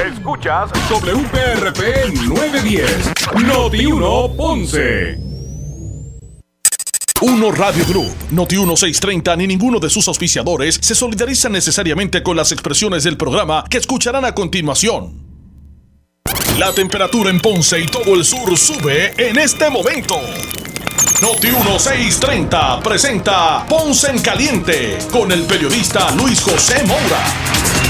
Escuchas WPRP 910, Noti 1 Ponce. Uno Radio Group, Noti 1630 ni ninguno de sus auspiciadores se solidarizan necesariamente con las expresiones del programa que escucharán a continuación. La temperatura en Ponce y todo el sur sube en este momento. Noti 1630 presenta Ponce en Caliente con el periodista Luis José Moura.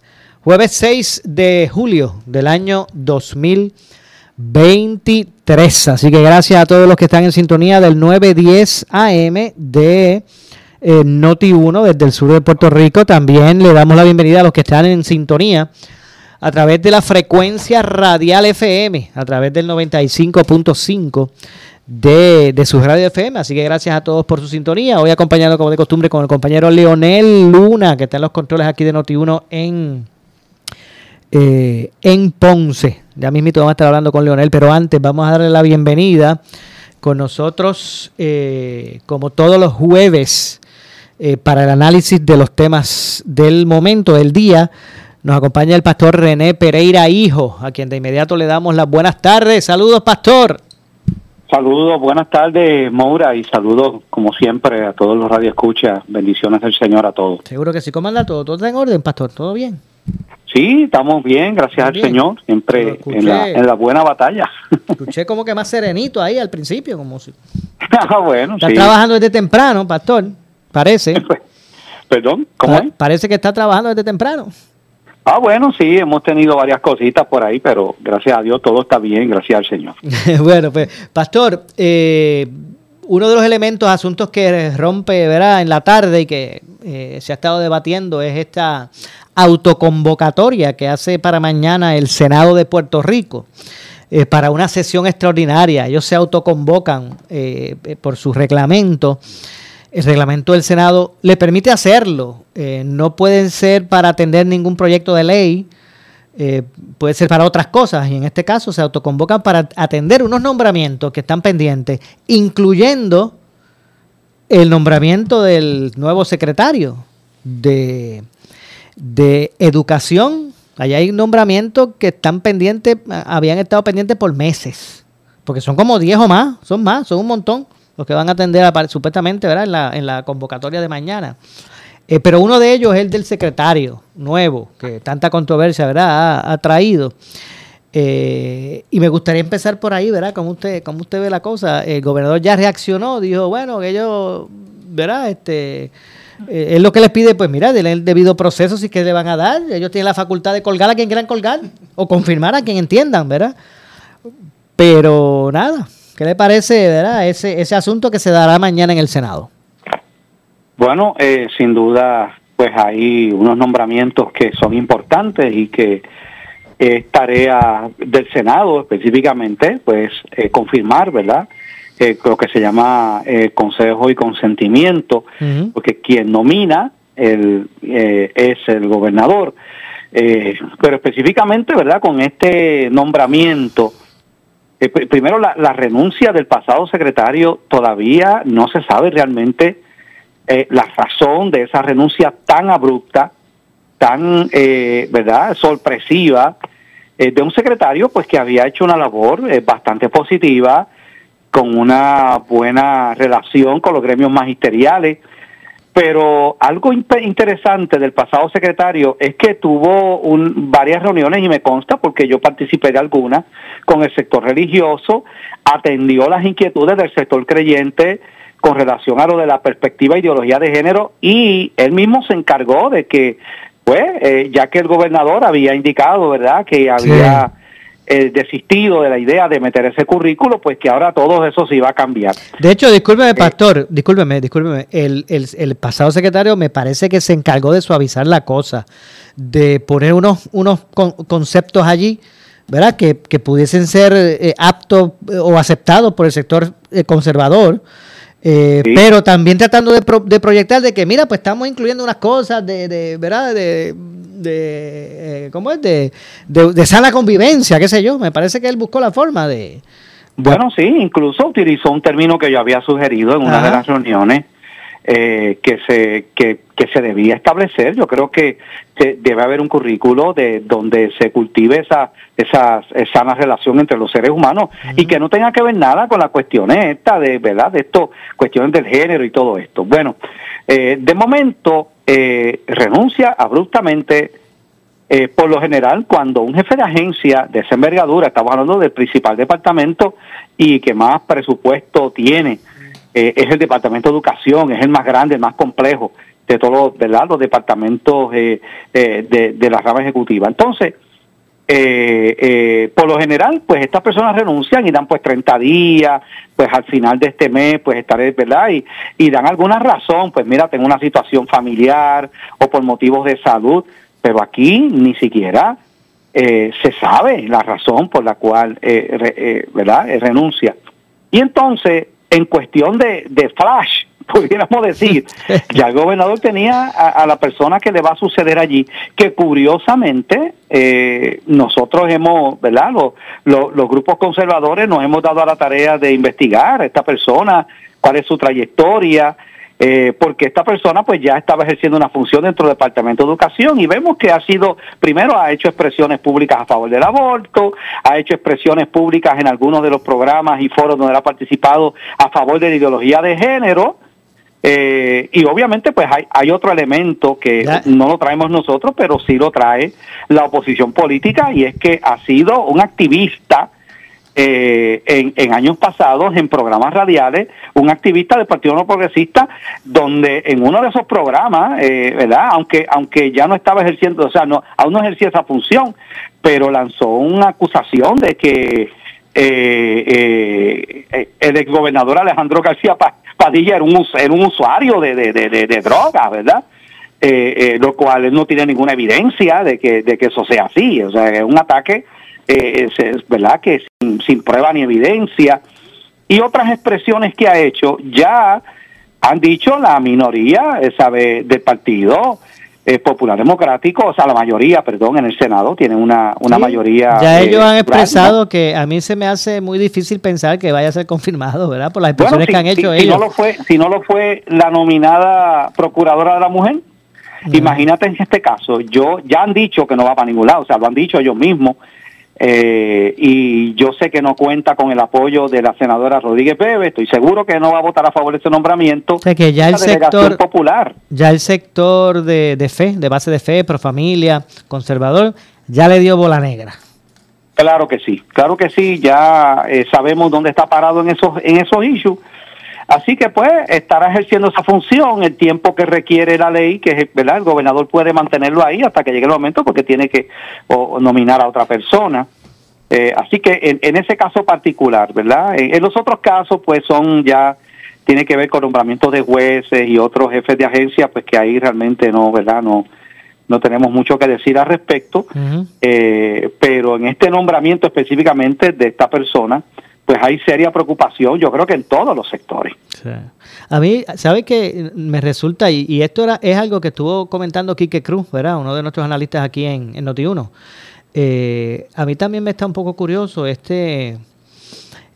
jueves 6 de julio del año 2023. Así que gracias a todos los que están en sintonía del 910 AM de eh, Noti 1 desde el sur de Puerto Rico. También le damos la bienvenida a los que están en sintonía a través de la frecuencia radial FM, a través del 95.5 de, de su radio FM. Así que gracias a todos por su sintonía. Hoy acompañado como de costumbre con el compañero Leonel Luna, que está en los controles aquí de Noti1 en, eh, en Ponce. Ya mismo vamos a estar hablando con Leonel, pero antes vamos a darle la bienvenida con nosotros, eh, como todos los jueves, eh, para el análisis de los temas del momento, del día. Nos acompaña el pastor René Pereira Hijo, a quien de inmediato le damos las buenas tardes. Saludos, pastor. Saludos, buenas tardes, Moura, y saludos, como siempre, a todos los radioescuchas. Bendiciones del Señor a todos. Seguro que sí, comanda todo. ¿Todo está en orden, pastor? ¿Todo bien? Sí, estamos bien, gracias al Señor, siempre en la, en la, buena batalla. Escuché como que más serenito ahí al principio, como si... ah, bueno, Está trabajando desde temprano, pastor, parece. Perdón, ¿cómo es? Parece que está trabajando desde temprano. Ah, bueno, sí, hemos tenido varias cositas por ahí, pero gracias a Dios todo está bien, gracias al Señor. bueno, pues, Pastor, eh, uno de los elementos, asuntos que rompe, ¿verdad?, en la tarde y que eh, se ha estado debatiendo es esta autoconvocatoria que hace para mañana el Senado de Puerto Rico. Eh, para una sesión extraordinaria. Ellos se autoconvocan eh, por su reglamento el reglamento del Senado le permite hacerlo. Eh, no pueden ser para atender ningún proyecto de ley, eh, puede ser para otras cosas. Y en este caso se autoconvocan para atender unos nombramientos que están pendientes, incluyendo el nombramiento del nuevo secretario de, de Educación. Allá hay nombramientos que están pendientes, habían estado pendientes por meses, porque son como 10 o más, son más, son un montón los que van a atender supuestamente ¿verdad? En, la, en la convocatoria de mañana. Eh, pero uno de ellos es el del secretario nuevo, que tanta controversia ¿verdad? Ha, traído. Eh, y me gustaría empezar por ahí, ¿verdad? Como usted, como usted ve la cosa. El gobernador ya reaccionó, dijo, bueno, que ellos, ¿verdad? Este, eh, es lo que les pide, pues mira, el debido proceso, si que le van a dar. Ellos tienen la facultad de colgar a quien quieran colgar o confirmar a quien entiendan, ¿verdad? Pero nada, ¿Qué le parece, verdad, ese, ese asunto que se dará mañana en el Senado? Bueno, eh, sin duda, pues hay unos nombramientos que son importantes y que es tarea del Senado específicamente, pues eh, confirmar, ¿verdad? Eh, lo que se llama consejo y consentimiento, porque quien nomina el, es el gobernador. pero específicamente, ¿verdad? Con este nombramiento, eh, primero, la, renuncia del pasado secretario todavía no se sabe realmente eh, la razón de esa renuncia tan abrupta, tan, eh, ¿verdad?, sorpresiva de un secretario pues que había hecho una labor bastante positiva, con una buena relación con los gremios magisteriales, pero algo interesante del pasado secretario es que tuvo un, varias reuniones, y me consta porque yo participé de algunas, con el sector religioso, atendió las inquietudes del sector creyente con relación a lo de la perspectiva e ideología de género y él mismo se encargó de que, pues, eh, ya que el gobernador había indicado, ¿verdad?, que había... Eh, desistido de la idea de meter ese currículo, pues que ahora todo eso se iba a cambiar. De hecho, discúlpeme, eh, pastor, discúlpeme, discúlpeme, el, el, el, pasado secretario me parece que se encargó de suavizar la cosa, de poner unos, unos conceptos allí ¿verdad? Que, pudiesen ser eh, aptos eh, o aceptados por el sector eh, conservador. Pero también tratando de, de, proyectar de que, mira, pues estamos incluyendo unas cosas de, de ¿verdad? De, de ¿cómo es? De, de, sana convivencia, qué sé yo. Me parece que él buscó la forma de... Bueno, sí, incluso utilizó un término que yo había sugerido en una de las reuniones, eh, que se que, se debía establecer. Yo creo que debe haber un currículo de donde se cultive esa esa, sana relación entre los seres humanos y que no tenga que ver nada con las cuestiones esta de verdad de esto cuestiones del género y todo esto. Bueno, eh, de momento eh, renuncia abruptamente. por lo general, cuando un jefe de agencia de esa envergadura, estamos hablando del principal departamento y que más presupuesto tiene, eh, es el Departamento de Educación, es el más grande, el más complejo de todos ¿verdad? los departamentos eh, eh, de, de, la rama ejecutiva. Entonces, por lo general, pues estas personas renuncian y dan pues 30 días, pues al final de este mes, pues estaré, ¿verdad? Y, y dan alguna razón, pues mira, tengo una situación familiar o por motivos de salud, pero aquí ni siquiera se sabe la razón por la cual, ¿verdad? renuncia. Y entonces, en cuestión de, de flash, pudiéramos decir, ya el gobernador tenía a, la persona que le va a suceder allí, que curiosamente eh, nosotros hemos, ¿verdad? Los, los, grupos conservadores nos hemos dado a la tarea de investigar a esta persona, cuál es su trayectoria, eh, porque esta persona pues ya estaba ejerciendo una función dentro del Departamento de Educación y vemos que ha sido, primero ha hecho expresiones públicas a favor del aborto, ha hecho expresiones públicas en algunos de los programas y foros donde ha participado a favor de la ideología de género, eh, y obviamente pues hay, hay otro elemento que no lo traemos nosotros, pero sí lo trae la oposición política y es que ha sido un activista eh, en, años pasados en programas radiales, un activista del Partido No Progresista, donde en uno de esos programas, eh, ¿verdad? Aunque, aunque ya no estaba ejerciendo, o sea, no, aún no ejercía esa función, pero lanzó una acusación de que eh, eh el exgobernador Alejandro García Padilla era un, usuario de, de, de, de drogas, ¿verdad? lo cual no tiene ninguna evidencia de que, de que eso sea así, o sea, es un ataque eh, es, ¿verdad? Que sin, prueba ni evidencia. Y otras expresiones que ha hecho ya han dicho la minoría sabe del partido eh, popular democrático, o sea, la mayoría, perdón, en el Senado tiene una, una mayoría. Ya ellos han expresado que a mí se me hace muy difícil pensar que vaya a ser confirmado, ¿verdad? Por las expresiones que han hecho ellos. Si no, lo fue, si no lo fue la nominada procuradora de la mujer, imagínate en este caso, yo ya han dicho que no va para ningún lado, o sea, lo han dicho ellos mismos, eh, y yo sé que no cuenta con el apoyo de la senadora Rodríguez Pérez, estoy seguro que no va a votar a favor de ese nombramiento. O que ya el sector popular. Ya el sector de, fe, de base de fe, pro familia, conservador, ya le dio bola negra. Claro que sí, claro que sí, ya eh, sabemos dónde está parado en esos en esos issues Así que pues estará ejerciendo esa función el tiempo que requiere la ley, que ¿verdad? el gobernador puede mantenerlo ahí hasta que llegue el momento porque tiene que nominar a otra persona. Eh, así que en, ese caso particular, ¿verdad? En, los otros casos pues son ya, tiene que ver con nombramientos de jueces y otros jefes de agencia, pues que ahí realmente no, ¿verdad? No, no tenemos mucho que decir al respecto, eh, pero en este nombramiento específicamente de esta persona, pues hay seria preocupación, yo creo que en todos los sectores. A mí, ¿sabe que Me resulta, y, esto era, es algo que estuvo comentando Quique Cruz, ¿verdad? Uno de nuestros analistas aquí en, en Noti1. Eh, a mí también me está un poco curioso este,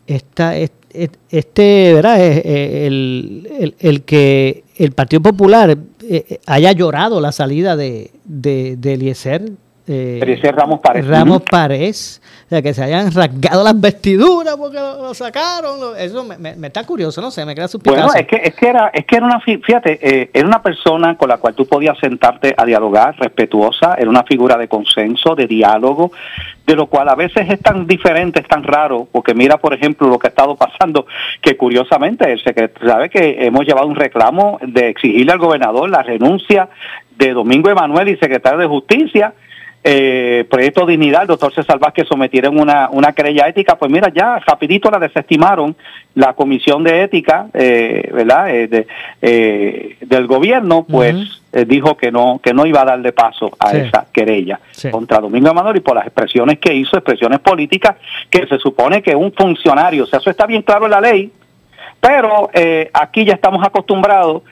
esta, este, ¿verdad? El, el, que el Partido Popular eh, haya llorado la salida de, de, de Eliezer eh, Ramos Párez. Ramos Párez. O sea, que se hayan rasgado las vestiduras porque lo, sacaron. eso me, está curioso, no sé, me queda Bueno, es que, es que era, es que era una, fíjate, eh, era una persona con la cual tú podías sentarte a dialogar, respetuosa, era una figura de consenso, de diálogo, de lo cual a veces es tan diferente, es tan raro, porque mira, por ejemplo, lo que ha estado pasando, que curiosamente el secretario, sabe que hemos llevado un reclamo de exigirle al gobernador la renuncia de Domingo Emanuel y secretario de Justicia, eh, Proyecto Dignidad, el doctor César Vázquez sometieron una, una querella ética, pues mira, ya rapidito la desestimaron la comisión de ética, eh, ¿verdad? Eh, eh, del gobierno, pues dijo que no que no iba a darle paso a esa querella contra Domingo Amador y por las expresiones que hizo, expresiones políticas, que se supone que un funcionario, o sea, eso está bien claro en la ley, pero aquí ya estamos acostumbrados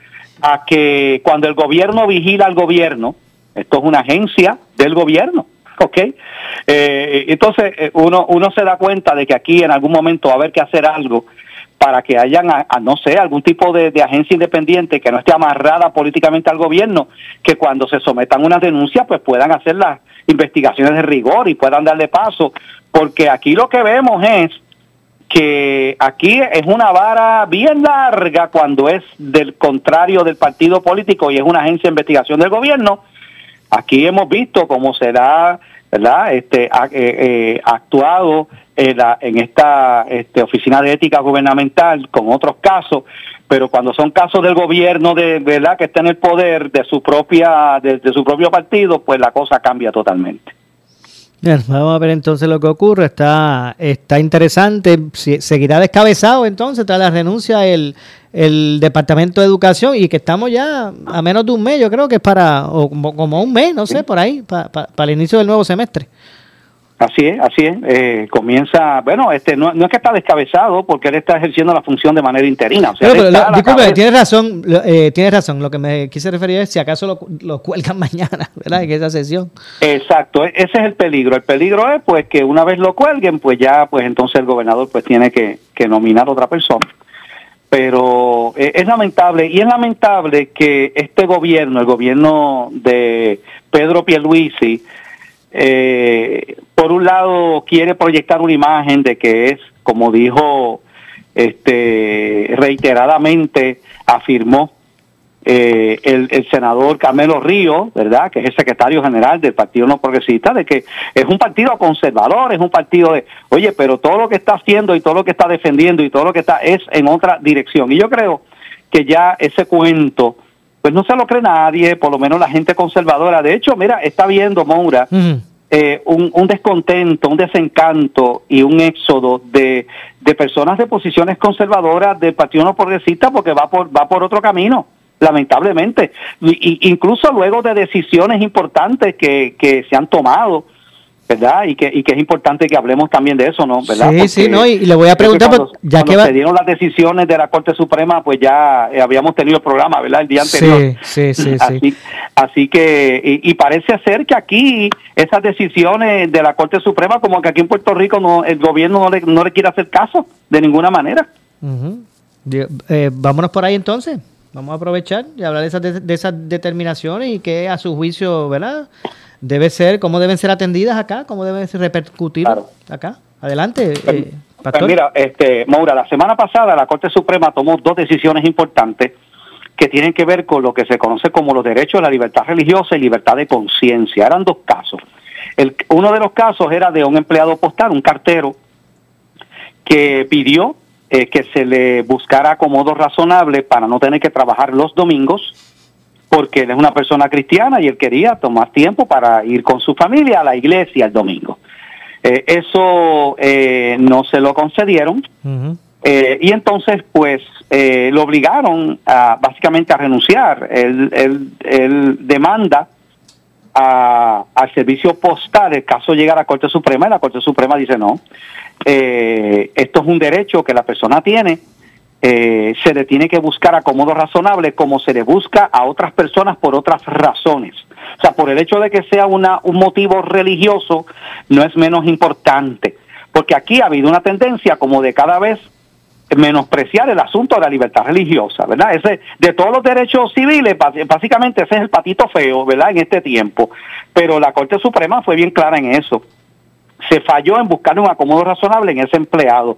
a que cuando el gobierno vigila al gobierno, esto es una agencia del gobierno. ¿ok? Eh, entonces eh, uno, uno se da cuenta de que aquí en algún momento va a haber que hacer algo para que hayan, a, no sé, algún tipo de, agencia independiente que no esté amarrada políticamente al gobierno, que cuando se sometan unas denuncias pues puedan hacer las investigaciones de rigor y puedan darle paso, porque aquí lo que vemos es que aquí es una vara bien larga cuando es del contrario del partido político y es una agencia de investigación del gobierno, Aquí hemos visto cómo será. Este, eh, eh, actuado en esta este, oficina de ética gubernamental con otros casos, pero cuando son casos del gobierno de verdad que está en el poder de su propia de su propio partido, pues la cosa cambia totalmente. Bien, vamos a ver entonces lo que ocurre. Está, está interesante. Seguirá descabezado entonces tras la renuncia el, el Departamento de Educación y que estamos ya a menos de un mes, yo creo que es para, o como, un mes, no sé, por ahí, para el inicio del nuevo semestre. Así es, así es. Eh, comienza, bueno, este no, es que está descabezado porque él está ejerciendo la función de manera interina. O disculpe, tienes razón, eh, tienes razón. Lo que me quise referir es si acaso lo, lo cuelgan mañana, ¿verdad? En esa sesión. Exacto, e-, ese es el peligro. El peligro es pues que una vez lo cuelguen, pues ya, pues entonces el gobernador pues tiene que, que nominar a otra persona. Pero eh, es lamentable y es lamentable que este gobierno, el gobierno de Pedro Pierluisi, eh, por un lado quiere proyectar una imagen de que es, como dijo este reiteradamente, afirmó eh, el, senador Carmelo Río, ¿verdad? Que es el secretario general del Partido No Progresista, de que es un partido conservador, es un partido de, oye, pero todo lo que está haciendo y todo lo que está defendiendo y todo lo que está es en otra dirección. Y yo creo que ya ese cuento pues no se lo cree nadie, por lo menos la gente conservadora. De hecho, mira, está viendo Moura eh, un, descontento, un desencanto y un éxodo de, de personas de posiciones conservadoras del Partido No Progresista porque va por, va por otro camino lamentablemente, y, incluso luego de decisiones importantes que, que se han tomado ¿verdad? Y que, y que es importante que hablemos también de eso, ¿no? ¿verdad? Sí, sí, no, y, le voy a preguntar, pues, ya que se dieron las decisiones de la Corte Suprema, pues ya eh, habíamos tenido el programa, ¿verdad? El día anterior. Sí, sí, sí. Así, así que, y, parece ser que aquí esas decisiones de la Corte Suprema, como que aquí en Puerto Rico no el gobierno no le, no le quiere hacer caso de ninguna manera. Eh, vámonos por ahí entonces. Vamos a aprovechar y hablar de esas, de esas determinaciones y que a su juicio, ¿verdad? Debe ser, cómo deben ser atendidas acá, cómo deben ser repercutir acá. Adelante, pues, eh, Pastor. Pues mira, este, Maura, la semana pasada la Corte Suprema tomó dos decisiones importantes que tienen que ver con lo que se conoce como los derechos de la libertad religiosa y libertad de conciencia. Eran dos casos. El, uno de los casos era de un empleado postal, un cartero, que pidió eh, que se le buscara acomodo razonable para no tener que trabajar los domingos porque él es una persona cristiana y él quería tomar tiempo para ir con su familia a la iglesia el domingo. Eh, eso eh, no se lo concedieron eh, y entonces pues lo obligaron a, básicamente a renunciar. Él, él, demanda al servicio postal, el caso llega a la Corte Suprema y la Corte Suprema dice no, esto es un derecho que la persona tiene eh, se le tiene que buscar acomodo razonable como se le busca a otras personas por otras razones. O sea, por el hecho de que sea una, un motivo religioso, no es menos importante. Porque aquí ha habido una tendencia como de cada vez menospreciar el asunto de la libertad religiosa, ¿verdad? Ese, de todos los derechos civiles, básicamente ese es el patito feo, ¿verdad? En este tiempo. Pero la Corte Suprema fue bien clara en eso se falló en buscar un acomodo razonable en ese empleado,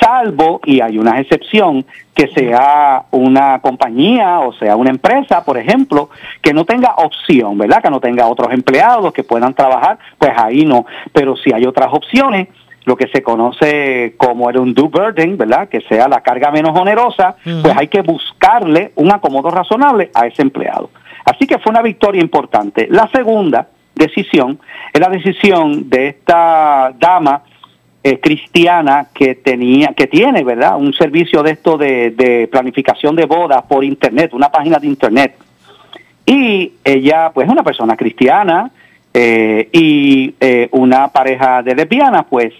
salvo, y hay una excepción, que sea una compañía o sea una empresa, por ejemplo, que no tenga opción, ¿verdad? Que no tenga otros empleados que puedan trabajar, pues ahí no. Pero si hay otras opciones, lo que se conoce como el undue burden, ¿verdad? Que sea la carga menos onerosa, pues hay que buscarle un acomodo razonable a ese empleado. Así que fue una victoria importante. La segunda, decisión es la decisión de esta dama eh, cristiana que tenía, que tiene, ¿verdad? Un servicio de esto de, planificación de bodas por internet, una página de internet. Y ella, pues, es una persona cristiana eh, y eh, una pareja de lesbianas, pues,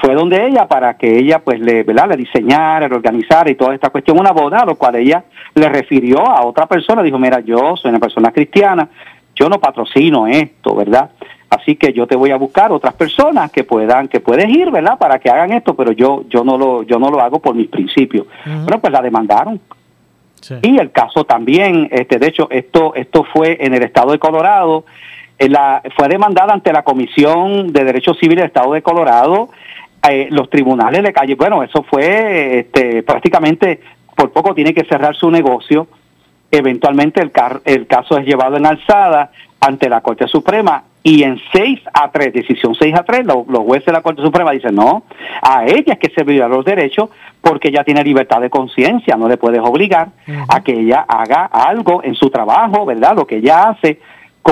fue donde ella para que ella, pues, le, ¿verdad? le diseñara, le organizara y toda esta cuestión una boda, a lo cual ella le refirió a otra persona, dijo, mira, yo soy una persona cristiana, yo no patrocino esto, ¿verdad? Así que yo te voy a buscar otras personas que puedan, que puedes ir, ¿verdad? Para que hagan esto, pero yo, yo no lo, yo no lo hago por mis principios. Bueno, pues la demandaron. Y el caso también, este, de hecho, esto, esto fue en el estado de Colorado, la, fue demandada ante la Comisión de Derechos Civiles del Estado de Colorado. Eh, los tribunales le cayeron, bueno, eso fue este, prácticamente por poco tiene que cerrar su negocio. Eventualmente el, el caso es llevado en alzada ante la Corte Suprema y en 6 a 3, decisión 6 a 3, los, jueces de la Corte Suprema dicen, no, a ella es que se violan los derechos porque ella tiene libertad de conciencia, no le puedes obligar a que ella haga algo en su trabajo, ¿verdad? Lo que ella hace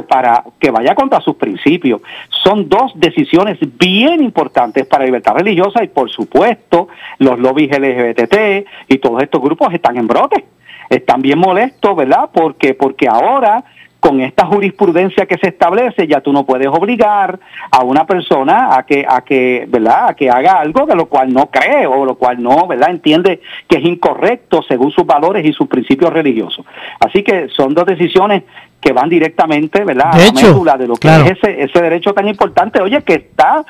para que vaya contra sus principios. Son dos decisiones bien importantes para la libertad religiosa y por supuesto los lobbies LGBT y todos estos grupos están en brote. Están bien molestos, ¿verdad? Porque porque ahora con esta jurisprudencia que se establece ya tú no puedes obligar a una persona a que a que verdad a que haga algo de lo cual no cree o lo cual no verdad entiende que es incorrecto según sus valores y sus principios religiosos. Así que son dos decisiones que van directamente verdad a la médula de lo que es ese ese derecho tan importante oye que está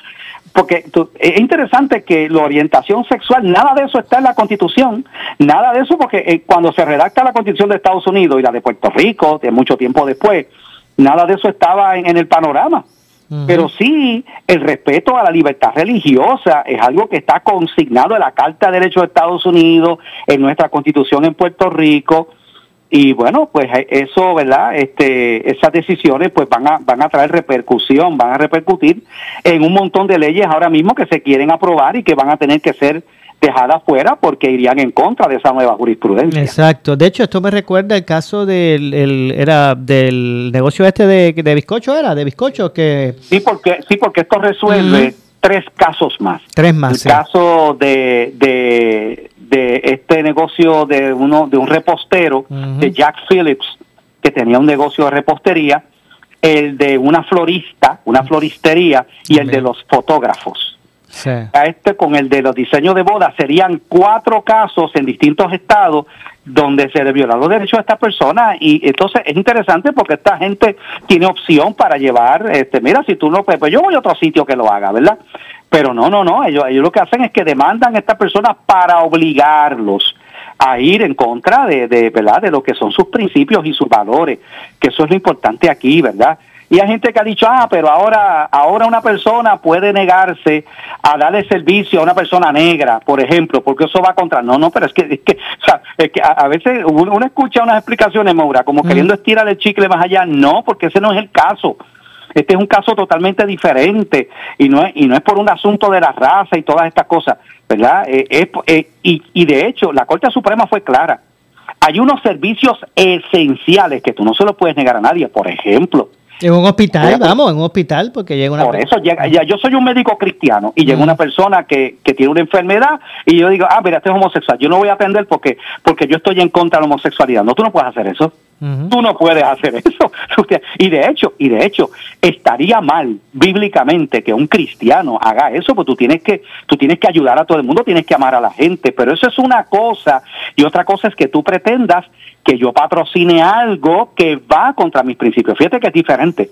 porque es interesante que la orientación sexual, nada de eso está en la Constitución, nada de eso porque eh, cuando se redacta la Constitución de Estados Unidos y la de Puerto Rico, de mucho tiempo después, nada de eso estaba en, el panorama. Pero sí, el respeto a la libertad religiosa es algo que está consignado en la Carta de Derechos de Estados Unidos, en nuestra Constitución en Puerto Rico, y bueno pues eh, eso verdad este esas decisiones pues van a van a traer repercusión van a repercutir en un montón de leyes ahora mismo que se quieren aprobar y que van a tener que ser dejadas fuera porque irían en contra de esa nueva jurisprudencia. Exacto. De hecho esto me recuerda el caso del era del negocio este de, de bizcocho era de bizcocho que sí porque sí porque esto resuelve tres casos más. Tres más el caso de, de de este negocio de uno de un repostero de Jack Phillips que tenía un negocio de repostería, el de una florista, una floristería y el de los fotógrafos. A este con el de los diseños de boda serían cuatro casos en distintos estados donde se le violan los derechos de estas personas y entonces es interesante porque esta gente tiene opción para llevar, este, mira, si tú no, pues, pues yo voy a otro sitio que lo haga, ¿verdad? Pero no, no, no, ellos, ellos lo que hacen es que demandan a estas personas para obligarlos a ir en contra de, de, ¿verdad? de lo que son sus principios y sus valores, que eso es lo importante aquí, ¿verdad? Y hay gente que ha dicho, ah, pero ahora, ahora una persona puede negarse a darle servicio a una persona negra, por ejemplo, porque eso va contra. No, no, pero es que, es que, o sea, es que a, veces uno, escucha unas explicaciones, Maura, como queriendo estirar el chicle más allá. No, porque ese no es el caso. Este es un caso totalmente diferente y no es, y no es por un asunto de la raza y todas estas cosas, ¿verdad? Eh, eh, y, y de hecho, la Corte Suprema fue clara. Hay unos servicios esenciales que tú no se los puedes negar a nadie. Por ejemplo, en un hospital, vamos, en un hospital, porque llega una Por eso llega, ya, yo soy un médico cristiano y llega una persona que, que tiene una enfermedad y yo digo, ah, mira, este es homosexual, yo no voy a atender porque, porque yo estoy en contra de la homosexualidad. No, tú no puedes hacer eso. Tú no puedes hacer eso. Y de hecho, y de hecho, estaría mal bíblicamente que un cristiano haga eso, porque tú tienes que, tú tienes que ayudar a todo el mundo, tienes que amar a la gente, pero eso es una cosa, y otra cosa es que tú pretendas que yo patrocine algo que va contra mis principios. Fíjate que es diferente.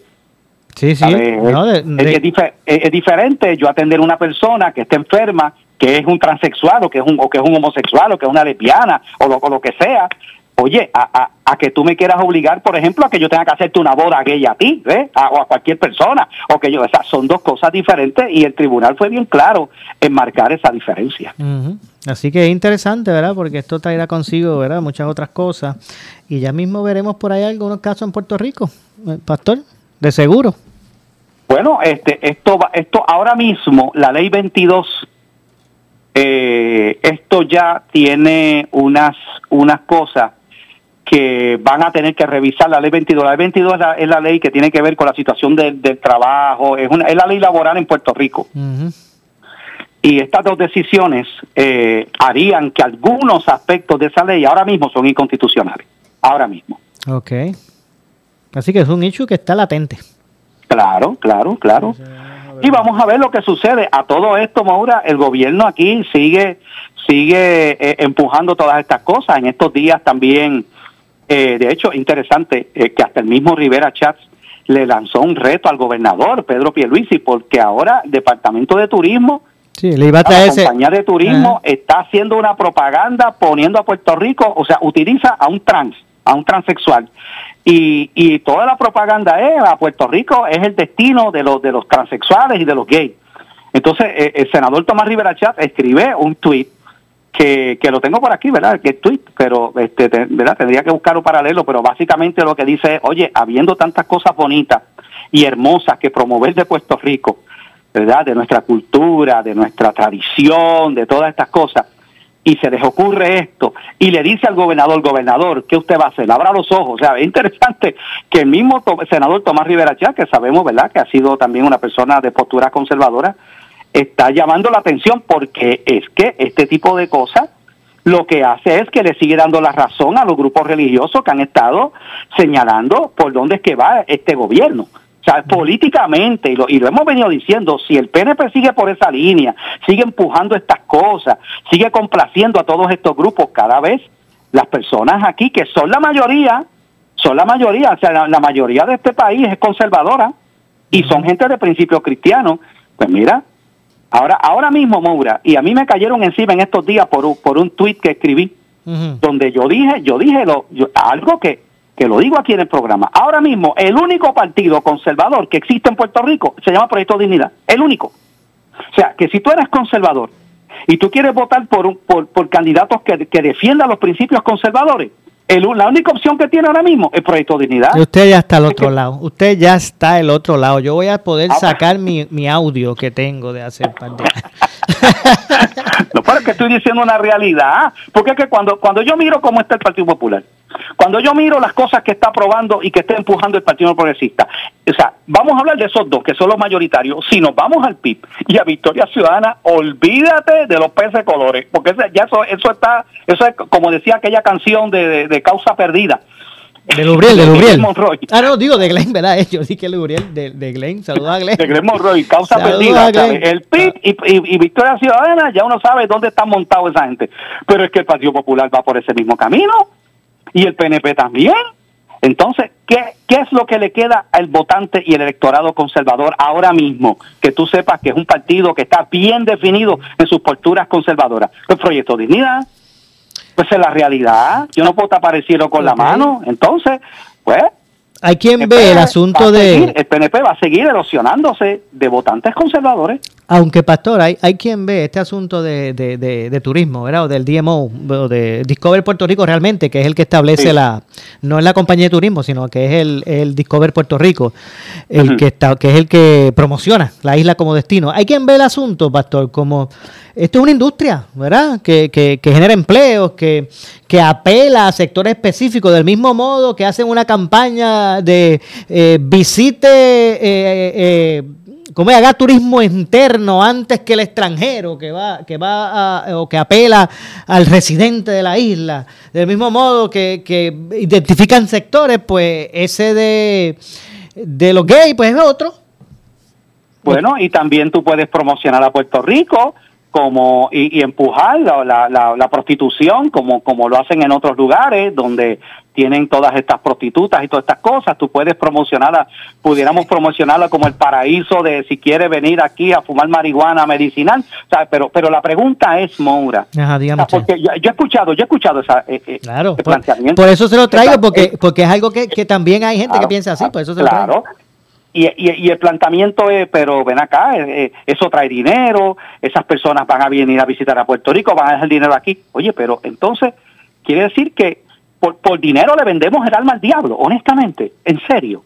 Sí, sí. es, diferente yo atender a una persona que está enferma, que es un transexual o que es un, o que es un homosexual o que es una lesbiana o lo, o lo que sea, oye, a, a, que tú me quieras obligar, por ejemplo, a que yo tenga que hacerte una boda gay a ti, ¿ves? o a cualquier persona, o que yo, o sea, son dos cosas diferentes y el tribunal fue bien claro en marcar esa diferencia. Así que es interesante, ¿verdad? Porque esto traerá consigo, ¿verdad? Muchas otras cosas. Y ya mismo veremos por ahí algunos casos en Puerto Rico, eh, Pastor, de seguro. Bueno, este, esto, esto ahora mismo, la ley 22 eh, esto ya tiene unas, unas cosas que van a tener que revisar la ley 22. La ley 22 es la, ley que tiene que ver con la situación del, trabajo, es, una, es la ley laboral en Puerto Rico. Y estas dos decisiones eh, harían que algunos aspectos de esa ley ahora mismo son inconstitucionales. Ahora mismo. Ok. Así que es un hecho que está latente. Claro, claro, claro. Y vamos a ver lo que sucede. A todo esto, Maura, el gobierno aquí sigue sigue eh, empujando todas estas cosas. En estos días también, eh, de hecho, interesante que hasta el mismo Rivera Chats le lanzó un reto al gobernador Pedro Pierluisi porque ahora el Departamento de Turismo Sí, le iba a la compañía de turismo está haciendo una propaganda poniendo a Puerto Rico, o sea, utiliza a un trans, a un transexual. Y, y toda la propaganda es a Puerto Rico es el destino de los de los transexuales y de los gays. Entonces, eh, el senador Tomás Rivera Chat escribe un tuit que, que lo tengo por aquí, ¿verdad? Que tweet, pero este, ¿verdad? tendría que buscar un paralelo, pero básicamente lo que dice es, oye, habiendo tantas cosas bonitas y hermosas que promover de Puerto Rico, ¿verdad? De nuestra cultura, de nuestra tradición, de todas estas cosas. Y se les ocurre esto y le dice al gobernador, gobernador, ¿qué usted va a hacer? Abra los ojos. O sea, es interesante que el mismo senador Tomás Rivera Chá, que sabemos, ¿verdad?, que ha sido también una persona de postura conservadora, está llamando la atención porque es que este tipo de cosas lo que hace es que le sigue dando la razón a los grupos religiosos que han estado señalando por dónde es que va este gobierno. O sea, políticamente, y lo, y lo hemos venido diciendo, si el PNP sigue por esa línea, sigue empujando estas cosas, sigue complaciendo a todos estos grupos, cada vez las personas aquí, que son la mayoría, son la mayoría, o sea, la, mayoría de este país es conservadora y son gente de principios cristianos, pues mira, ahora ahora mismo, Moura, y a mí me cayeron encima en estos días por un, por un tuit que escribí, donde yo dije, yo dije lo, algo que que lo digo aquí en el programa, ahora mismo el único partido conservador que existe en Puerto Rico se llama Proyecto Dignidad, el único. O sea, que si tú eres conservador y tú quieres votar por, un, por, por candidatos que, que defiendan los principios conservadores, el, la única opción que tiene ahora mismo es Proyecto Dignidad. usted ya está al otro lado. Usted ya está al otro lado. Yo voy a poder ah, sacar mi, mi audio que tengo de hace par de no, pero es que estoy diciendo una realidad. Porque es que cuando, cuando yo miro cómo está el Partido Popular, cuando yo miro las cosas que está aprobando y que está empujando el Partido Progresista, o sea, vamos a hablar de esos dos que son los mayoritarios. Si nos vamos al PIB y a Victoria Ciudadana, olvídate de los peces colores, porque ya eso, eso está, eso es como decía aquella canción de, de, Causa Perdida. De Lubriel, de Lubriel. Ah, no, digo de Glenn, ¿verdad? Yo sí que Lubriel, de, de Glenn. Saludos a Glenn. De Glenn Monroy, causa perdida. El PIB y, y, Victoria Ciudadana, ya uno sabe dónde está montado esa gente. Pero es que el Partido Popular va por ese mismo camino y el PNP también. Entonces, ¿qué, ¿qué es lo que le queda al votante y el electorado conservador ahora mismo? Que tú sepas que es un partido que está bien definido en sus posturas conservadoras. El proyecto de dignidad, pues es la realidad. Yo no puedo tapar el cielo con la mano. Entonces, pues hay quien ve el asunto de... el PNP va a seguir erosionándose de votantes conservadores. Aunque, Pastor, hay, hay quien ve este asunto de, de, turismo, ¿verdad? O del DMO, o de Discover Puerto Rico realmente, que es el que establece la... No es la compañía de turismo, sino que es el, el Discover Puerto Rico, el que, está, que es el que promociona la isla como destino. Hay quien ve el asunto, Pastor, como... Esto es una industria, ¿verdad? Que, que, que genera empleos, que, que apela a sectores específicos, del mismo modo que hacen una campaña de eh, visite, eh, eh, como haga turismo interno antes que el extranjero, que va, que va o que apela al residente de la isla. Del mismo modo que, que identifican sectores, pues ese de, de los gays, pues es otro. Bueno, y también tú puedes promocionar a Puerto Rico como y, empujar la, la, la, prostitución como, como lo hacen en otros lugares donde tienen todas estas prostitutas y todas estas cosas. Tú puedes promocionarla, pudiéramos promocionarla como el paraíso de si quiere venir aquí a fumar marihuana medicinal. O pero, pero la pregunta es, Moura, porque yo, he escuchado, yo he escuchado esa, eh, eh, ese planteamiento. Por, eso se lo traigo, porque, porque es algo que, que también hay gente que piensa así, por eso se claro. lo traigo. Y, el planteamiento es, pero ven acá, eh, eh, eso trae dinero, esas personas van a venir a visitar a Puerto Rico, van a dejar dinero aquí. Oye, pero entonces quiere decir que por, por dinero le vendemos el alma al diablo, honestamente, en serio.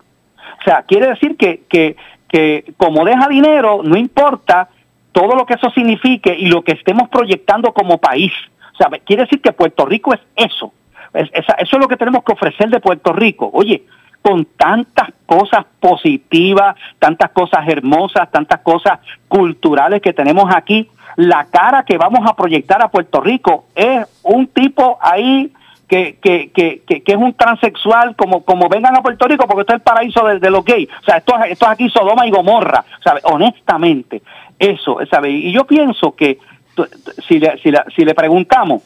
O sea, quiere decir que, que, que como deja dinero, no importa todo lo que eso signifique y lo que estemos proyectando como país. O sea, quiere decir que Puerto Rico es eso. eso es lo que tenemos que ofrecer de Puerto Rico. Oye, con tantas cosas positivas, tantas cosas hermosas, tantas cosas culturales que tenemos aquí, la cara que vamos a proyectar a Puerto Rico es un tipo ahí que, que, que, que, es un transexual, como, como vengan a Puerto Rico, porque esto es el paraíso de, de los gays. O sea, esto, esto es aquí Sodoma y Gomorra, ¿sabe? Honestamente, eso, ¿sabe? Y yo pienso que si le, si, si le preguntamos,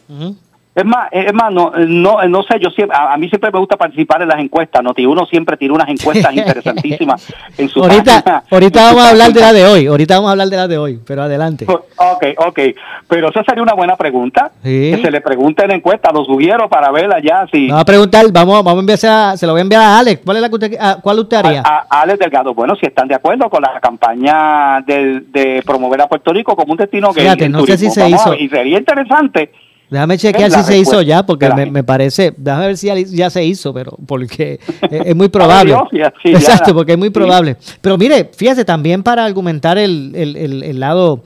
es más, es más, no, no, no sé, yo siempre, a, mí siempre me gusta participar en las encuestas, Noti uno siempre tiene unas encuestas interesantísimas en su ahorita, Ahorita vamos a hablar de la de hoy, ahorita vamos a hablar de la de hoy, pero adelante. Ok, ok, pero esa sería una buena pregunta, que se le pregunte en la encuesta, lo sugiero para verla ya si... Vamos a preguntar, vamos, vamos a enviar a, se lo voy a enviar a Alex, ¿cuál es la que usted, cuál usted haría? A, Alex Delgado, bueno, si están de acuerdo con la campaña de, de promover a Puerto Rico como un destino gay. Fíjate, no sé si se hizo. y sería interesante Déjame chequear si se hizo ya, porque me, parece, déjame ver si ya, se hizo, pero porque es, muy probable. Exacto, porque es muy probable. Pero mire, fíjese, también para argumentar el, el, lado,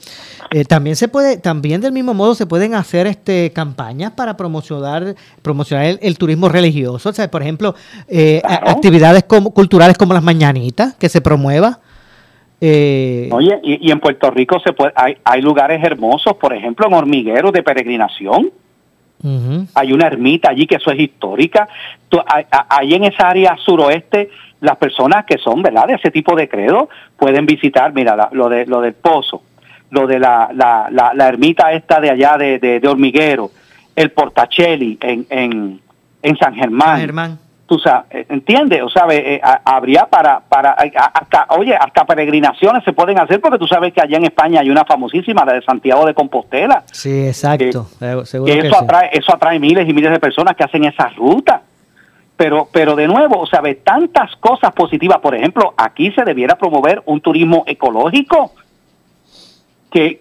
eh, también se puede, también del mismo modo se pueden hacer este campañas para promocionar, promocionar el, turismo religioso. O sea, por ejemplo, eh, actividades como, culturales como las mañanitas, que se promueva. Eh, Oye, y, en Puerto Rico se puede, hay, hay lugares hermosos, por ejemplo, en hormigueros de peregrinación. Hay una ermita allí que eso es histórica. Ahí en esa área suroeste, las personas que son, ¿verdad?, de ese tipo de credo, pueden visitar, mira, lo, de, lo del pozo, lo de la, la, la, ermita esta de allá de, de, hormiguero, el Portacelli en, en, en San Germán. San Germán tú sabes, eh, ¿entiendes? O sabes, eh, habría para, para, hasta, oye, hasta peregrinaciones se pueden hacer porque tú sabes que allá en España hay una famosísima, la de Santiago de Compostela. Sí, exacto. eso, atrae, eso atrae miles y miles de personas que hacen esa ruta. Pero, pero de nuevo, ¿sabes? Tantas cosas positivas. Por ejemplo, aquí se debiera promover un turismo ecológico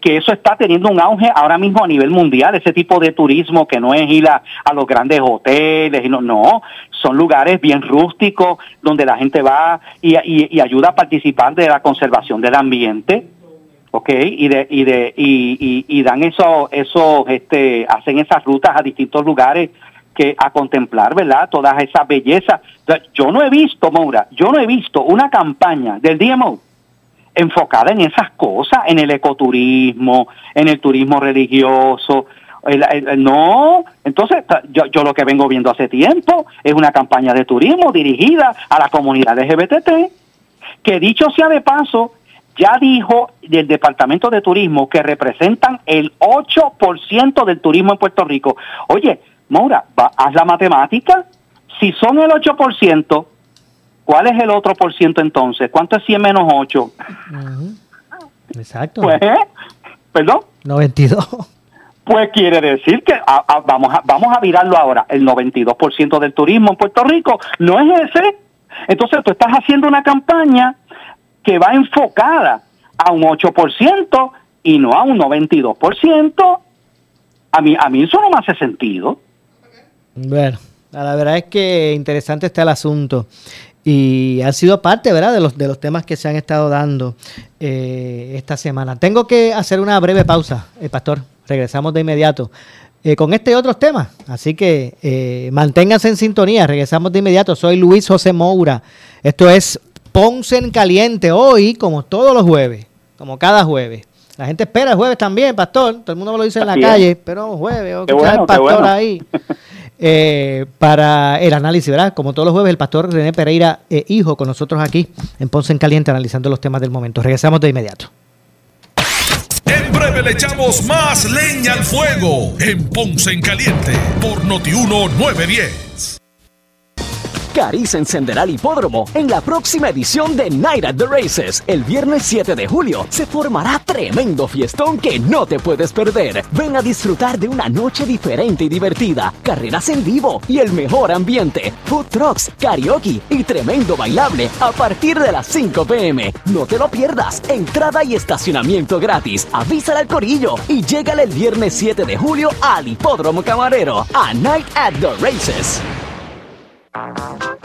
que, eso está teniendo un auge ahora mismo a nivel mundial, ese tipo de turismo que no es ir a, los grandes hoteles, no, no, son lugares bien rústicos donde la gente va y, ayuda a participar de la conservación del ambiente. ¿ok? Y de y de y, y, dan eso eso este hacen esas rutas a distintos lugares que a contemplar, ¿verdad? Todas esas bellezas. Yo no he visto, Maura, yo no he visto una campaña del DMO enfocada en esas cosas, en el ecoturismo, en el turismo religioso. no, entonces yo, yo lo que vengo viendo hace tiempo es una campaña de turismo dirigida a la comunidad LGBT, que dicho sea de paso, ya dijo del Departamento de Turismo que representan el 8% del turismo en Puerto Rico. Oye, Maura, haz la matemática. Si son el 8%, ¿Cuál es el otro por ciento entonces? ¿Cuánto es 100 menos 8? Exacto. Pues, ¿perdón? 92. Pues quiere decir que vamos, a, vamos a virarlo ahora. El 92% del turismo en Puerto Rico no es ese. Entonces tú estás haciendo una campaña que va enfocada a un 8% y no a un 92%. A mí, a mí eso no me hace sentido. Bueno, la verdad es que interesante está el asunto y ha sido parte, ¿verdad?, de los, de los temas que se han estado dando eh, esta semana. Tengo que hacer una breve pausa, eh, Pastor. Regresamos de inmediato eh, con este y otros temas. Así que eh, manténganse en sintonía. Regresamos de inmediato. Soy Luis José Moura. Esto es Ponce en Caliente. Hoy, como todos los jueves, como cada jueves. La gente espera el jueves también, Pastor. Todo el mundo me lo dice en la calle, pero jueves, o el Pastor ahí. Eh, para el análisis, ¿verdad? Como todos los jueves, el pastor René Pereira, eh, hijo, con nosotros aquí en Ponce en Caliente, analizando los temas del momento. Regresamos de inmediato. En breve le echamos más leña al fuego en Ponce en Caliente por Notiuno 910. Cariza encenderá el hipódromo en la próxima edición de Night at the Races. El viernes 7 de julio se formará tremendo fiestón que no te puedes perder. Ven a disfrutar de una noche diferente y divertida, carreras en vivo y el mejor ambiente, food trucks, karaoke y tremendo bailable a partir de las 5 pm. No te lo pierdas, entrada y estacionamiento gratis. Avísale al corillo y llégale el viernes 7 de julio al hipódromo camarero a Night at the Races. Thank you.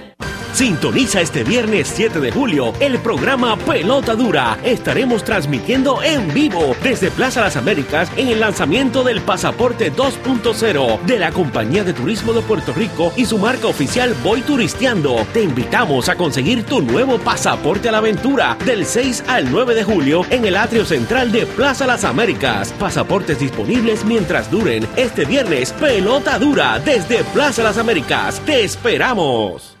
Sintoniza este viernes 7 de julio el programa Pelota Dura. Estaremos transmitiendo en vivo desde Plaza Las Américas en el lanzamiento del Pasaporte 2.0 de la Compañía de Turismo de Puerto Rico y su marca oficial Voy Turisteando. Te invitamos a conseguir tu nuevo pasaporte a la aventura del 6 al 9 de julio en el atrio central de Plaza Las Américas. Pasaportes disponibles mientras duren. Este viernes, Pelota Dura desde Plaza Las Américas. ¡Te esperamos!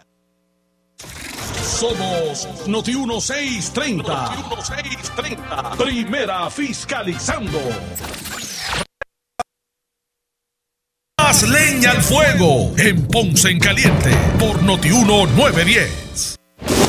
Somos Noti 1630. Noti 1630. Primera fiscalizando. Más leña al fuego en Ponce en Caliente por Noti 910.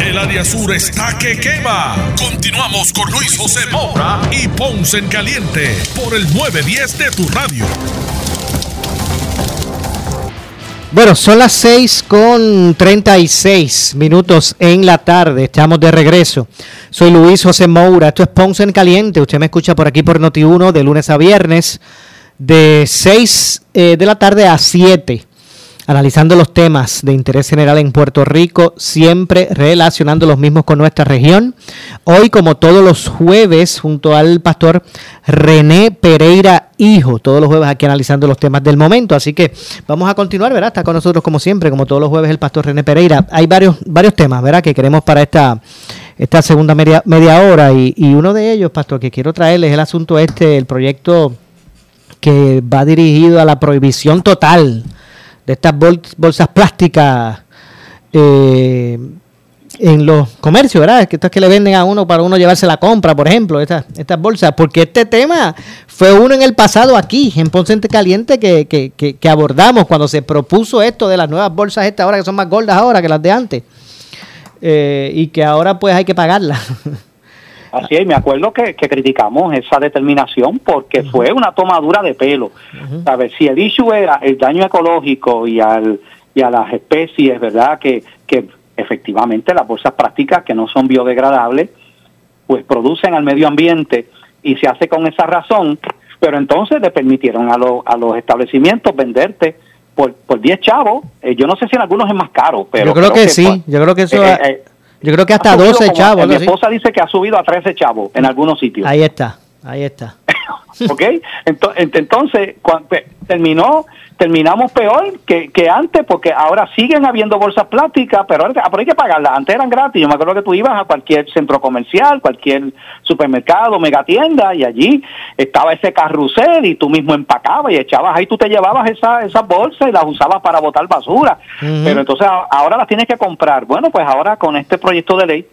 El área sur está que quema. Continuamos con Luis José Moura y Ponce en Caliente por el 910 de tu radio. Bueno, son las 6 con 36 minutos en la tarde. Estamos de regreso. Soy Luis José Moura. Esto es Ponce en Caliente. Usted me escucha por aquí por Noti1 de lunes a viernes de 6 eh, de la tarde a 7 analizando los temas de interés general en Puerto Rico, siempre relacionando los mismos con nuestra región. Hoy, como todos los jueves, junto al pastor René Pereira Hijo, todos los jueves aquí analizando los temas del momento. Así que vamos a continuar, ¿verdad? Está con nosotros como siempre, como todos los jueves, el pastor René Pereira. Hay varios, varios temas, ¿verdad? Que queremos para esta esta segunda media, media hora y, y uno de ellos, pastor, que quiero traerles es el asunto este, el proyecto que va dirigido a la prohibición total de estas bolsas plásticas eh, en los comercios, ¿verdad? Que estas que le venden a uno para uno llevarse la compra, por ejemplo, estas, estas bolsas, porque este tema fue uno en el pasado aquí, en Ponce Caliente, que, que, que, abordamos cuando se propuso esto de las nuevas bolsas estas ahora que son más gordas ahora que las de antes, eh, y que ahora pues hay que pagarlas. Así es, me acuerdo que, criticamos esa determinación porque fue una tomadura de pelo. ¿Sabes? Si el issue era el daño ecológico y, al, y a las especies, ¿verdad? Que, que efectivamente las bolsas prácticas que no son biodegradables, pues producen al medio ambiente y se hace con esa razón, pero entonces le permitieron a, a los establecimientos venderte por, por 10 chavos, eh, yo no sé si en algunos es más caro, pero... yo creo que, sí, yo creo que eso... eh, eh, yo creo que hasta ha subido 12 como- chavos. Mi esposa dice que ha subido a 13 chavos en algunos sitios. Ahí está, ahí está. ¿Ok? Ento- ent- Entonces, pe- terminó, terminamos peor que, que antes porque ahora siguen habiendo bolsas plásticas, pero, ahora- pero hay que pagarlas. Antes eran gratis. Yo me acuerdo que tú ibas a cualquier centro comercial, cualquier supermercado, megatienda, y allí estaba ese carrusel y tú mismo empacabas y echabas ahí, tú te llevabas esa- esas bolsas y las usabas para botar basura. Pero entonces ahora las tienes que comprar. Bueno, pues ahora con este proyecto de ley,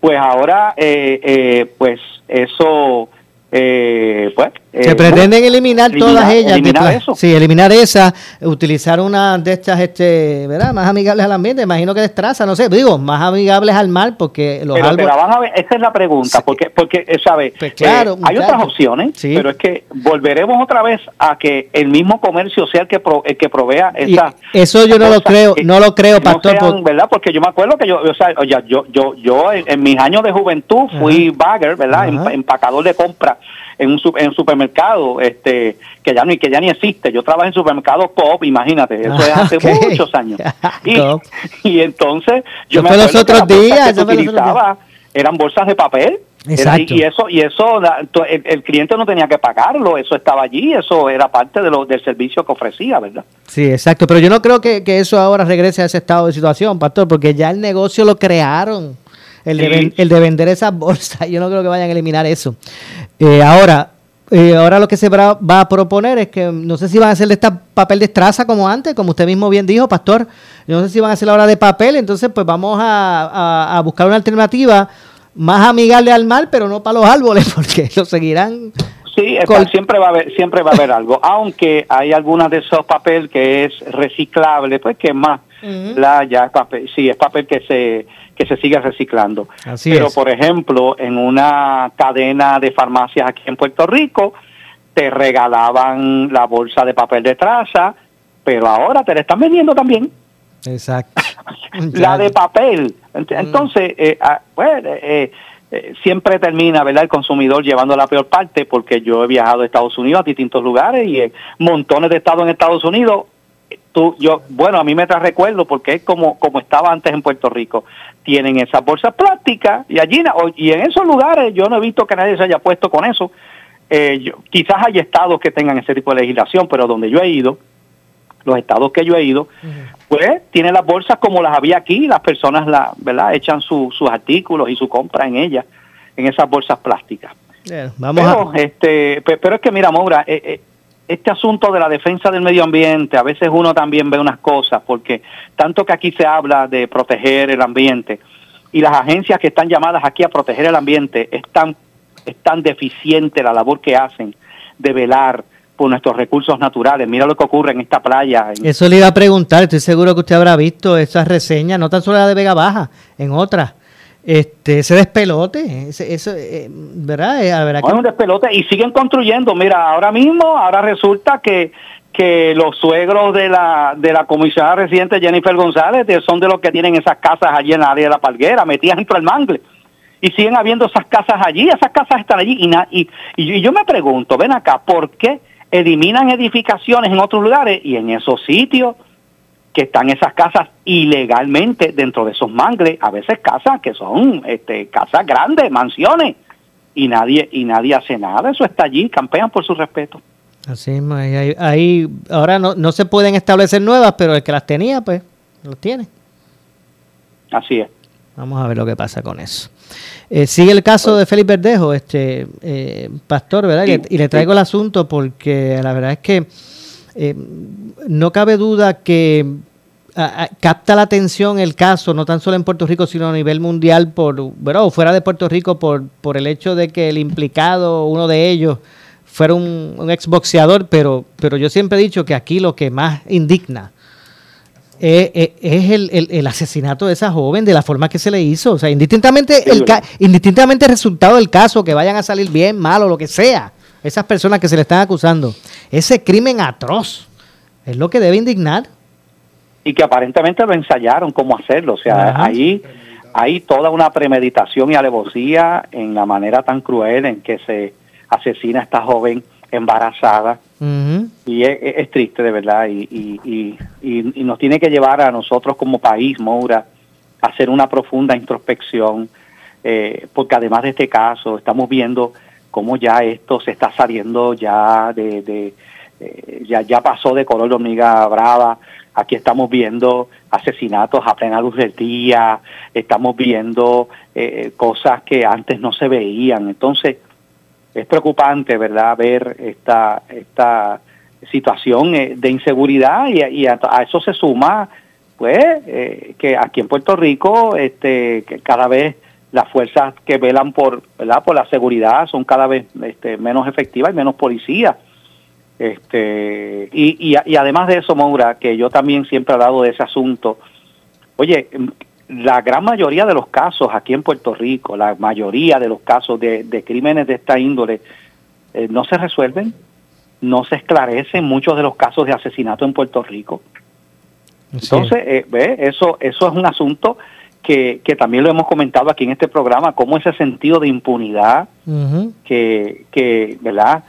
pues ahora, eh, eh, pues eso, eh, pues... Se eh, pretenden eliminar, eliminar- todas ellas. eliminar eso. Sí, eliminar esa, utilizar una de estas, este, ¿verdad? Más amigables al ambiente, imagino que destraza, no sé, digo, más amigables al mar, porque los pero, árboles... pero vamos a ver, esa es la pregunta, porque, porque eh, ¿sabe? Pues claro, Eh, hay muchacho. otras opciones, Sí. pero es que volveremos otra vez a que el mismo comercio sea el que, pro- el que provea Y esa... eso yo no lo creo, no lo creo, no pastor. sean, por- ¿verdad? Porque yo me acuerdo que yo, o sea, yo, yo, yo en, en mis años de juventud fui bagger, ¿verdad? Ajá. empacador de compra en un, en un supermercado, este, que ya ni que ya ni existe. Yo trabajé en supermercado Coop, imagínate, eso es hace Ok. muchos años. Y, y entonces yo Eso me los que otros días, que días. utilizaba eran bolsas de papel. Exacto. y eso, y eso el, el cliente no tenía que pagarlo, eso estaba allí, eso era parte de lo, del servicio que ofrecía, ¿verdad? Sí, exacto, pero yo no creo que, que eso ahora regrese a ese estado de situación, pastor, porque ya el negocio lo crearon, el, de, Sí. el de vender esas bolsas, yo no creo que vayan a eliminar eso. Eh, ahora, eh, ahora lo que se va, va a proponer es que no sé si van a hacer de esta papel de estraza como antes, como usted mismo bien dijo, pastor, yo no sé si van a hacer ahora de papel, entonces pues vamos a, a- a buscar una alternativa más amigable al mar, pero no para los árboles, porque lo seguirán Sí, está- siempre va a haber, siempre va a haber algo, aunque hay algunas de esos papel que es reciclable, pues que es más, la ya es papel, sí es papel que se que se sigue reciclando. Así Pero es. por ejemplo, en una cadena de farmacias aquí en Puerto Rico te regalaban la bolsa de papel de traza, pero ahora te la están vendiendo también. Exacto. la de papel. Ent- Entonces, eh, ah, pues, eh, eh, siempre termina, ¿verdad? El consumidor llevando la peor parte, porque yo he viajado a Estados Unidos, a distintos lugares y en montones de estados en Estados Unidos. Tú, yo, bueno, a mí me trae recuerdo porque es como, como estaba antes en Puerto Rico. Tienen esas bolsas plásticas y allí, y en esos lugares yo no he visto que nadie se haya puesto con eso. Eh, yo- quizás hay estados que tengan ese tipo de legislación, pero donde yo he ido, los estados que yo he ido, pues tiene las bolsas como las había aquí, las personas la, ¿verdad? echan su- sus artículos y su compra en ellas, en esas bolsas plásticas. Vamos pero, a... este, pe- pero es que mira, Maura, eh, eh, este asunto de la defensa del medio ambiente, a veces uno también ve unas cosas, porque tanto que aquí se habla de proteger el ambiente y las agencias que están llamadas aquí a proteger el ambiente es tan, es tan deficiente la labor que hacen de velar por nuestros recursos naturales. Mira lo que ocurre en esta playa. Eso le iba a preguntar, estoy seguro que usted habrá visto esas reseñas, no tan solo la de Vega Baja, en otras. Este, ese despelote, ese, eso, eh, ¿verdad? Eh, habrá No, es un que- despelote y siguen construyendo. Mira, ahora mismo, ahora resulta que que los suegros de la de la comisionada residente Jennifer González son de los que tienen esas casas allí en la área de la Palguera, metidas dentro del mangle. Y siguen habiendo esas casas allí, esas casas están allí. Y, na- y, y yo me pregunto, ven acá, ¿por qué eliminan edificaciones en otros lugares y en esos sitios que están esas casas ilegalmente dentro de esos mangles? A veces casas que son este, casas grandes, mansiones y nadie y nadie hace nada eso está allí campean por su respeto Así mismo, ahí, ahí- ahora no, no se pueden establecer nuevas, pero el que las tenía, pues, las tiene. así es Vamos a ver lo que pasa con eso. Eh, sigue el caso de Félix Verdejo, este eh, pastor, ¿verdad? Y le traigo el asunto porque la verdad es que eh, no cabe duda que a- a- capta la atención el caso, no tan solo en Puerto Rico, sino a nivel mundial, por, ¿verdad? o fuera de Puerto Rico, por, por el hecho de que el implicado, uno de ellos, fuera un, un exboxeador, pero, pero yo siempre he dicho que aquí lo que más indigna es, es- es el, el- el asesinato de esa joven, de la forma que se le hizo. O sea, indistintamente el, indistintamente el resultado del caso, que vayan a salir bien, mal o lo que sea, esas personas que se le están acusando, ese crimen atroz es lo que debe indignar. y que aparentemente lo ensayaron cómo hacerlo. O sea Ajá. ahí hay toda una premeditación y alevosía en la manera tan cruel en que se asesina a esta joven embarazada. Y es, es triste de verdad. Y, y, y, y, y nos tiene que llevar a nosotros como país, Moura, a hacer una profunda introspección, eh, porque además de este caso estamos viendo cómo ya esto se está saliendo ya de, de eh, ya, ya pasó de color de hormiga brava, aquí estamos viendo asesinatos a plena luz del día, estamos viendo eh, cosas que antes no se veían, entonces es preocupante, ¿verdad?, ver esta, esta situación eh, de inseguridad y, y a, eso se suma, pues, eh, que aquí en Puerto Rico, este, que cada vez las fuerzas que velan por, ¿verdad? por la seguridad son cada vez este, menos efectivas y menos policías. Este, y, y, y, además de eso, Maura, que yo también siempre he hablado de ese asunto, oye, la gran mayoría de los casos aquí en Puerto Rico, la mayoría de los casos de, de crímenes de esta índole, eh, no se resuelven, no se esclarecen muchos de los casos de asesinato en Puerto Rico. Entonces, eh, ¿ve? Eso, eso es un asunto que, que también lo hemos comentado aquí en este programa, cómo ese sentido de impunidad uh -huh. que, que, ¿verdad?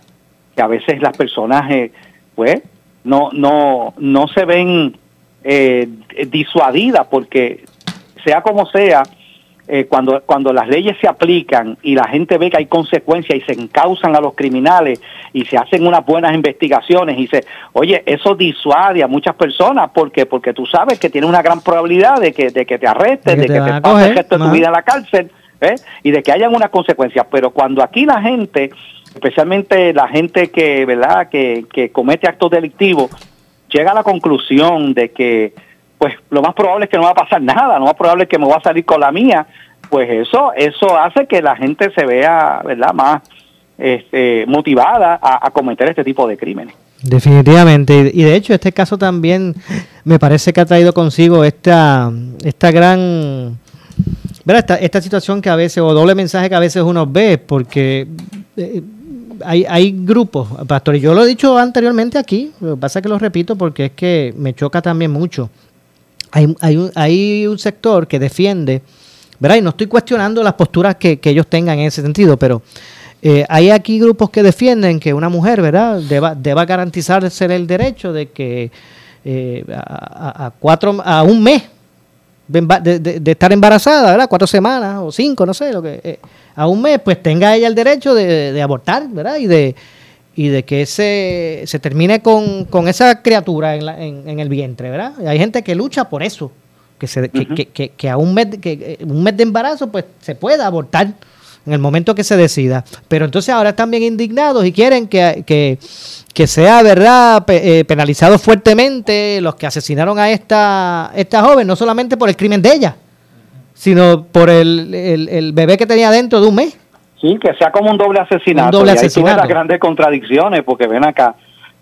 Que a veces las personas, eh, pues, no, no, no se ven eh, disuadidas porque sea como sea, eh, cuando, cuando las leyes se aplican y la gente ve que hay consecuencias y se encausan a los criminales y se hacen unas buenas investigaciones y se, oye, eso disuade a muchas personas porque porque tú sabes que tiene una gran probabilidad de que, de que te arrestes, de que, de que te, te pases el resto de tu vida en la cárcel ¿eh? y de que hayan unas consecuencias. Pero cuando aquí la gente, especialmente la gente que, ¿verdad?, que, que comete actos delictivos, llega a la conclusión de que pues lo más probable es que no va a pasar nada, lo más probable es que me voy a salir con la mía, pues eso, eso hace que la gente se vea, ¿verdad?, más este, motivada a, cometer este tipo de crímenes. Definitivamente, y de hecho este caso también me parece que ha traído consigo esta, esta gran. Esta, esta situación que a veces, o doble mensaje que a veces uno ve, porque... Eh, hay, hay grupos, pastor, y yo lo he dicho anteriormente aquí, lo que pasa es que lo repito porque es que me choca también mucho hay, un, hay un sector que defiende, ¿verdad? Y no estoy cuestionando las posturas que, que ellos tengan en ese sentido, pero eh, hay aquí grupos que defienden que una mujer, ¿verdad?, deba, deba garantizarse el derecho de que eh, a, a, cuatro, a un mes de, de, de, estar embarazada, ¿verdad? Cuatro semanas o cinco, no sé, lo que eh, a un mes, pues tenga ella el derecho de, de abortar, ¿verdad? Y de y de que se, se termine con, con esa criatura en, la, en, en, el vientre, ¿verdad? Y hay gente que lucha por eso, que, se, que, uh -huh. que, que, que, a un mes, que un mes de embarazo pues se pueda abortar en el momento que se decida. Pero entonces ahora están bien indignados y quieren que, que, que sea, ¿verdad?, Pe, eh, penalizado fuertemente los que asesinaron a esta, esta joven, no solamente por el crimen de ella, sino por el, el, el bebé que tenía dentro de un mes. Sí, que sea como un doble asesinato. Un doble y ahí las grandes contradicciones, porque ven acá,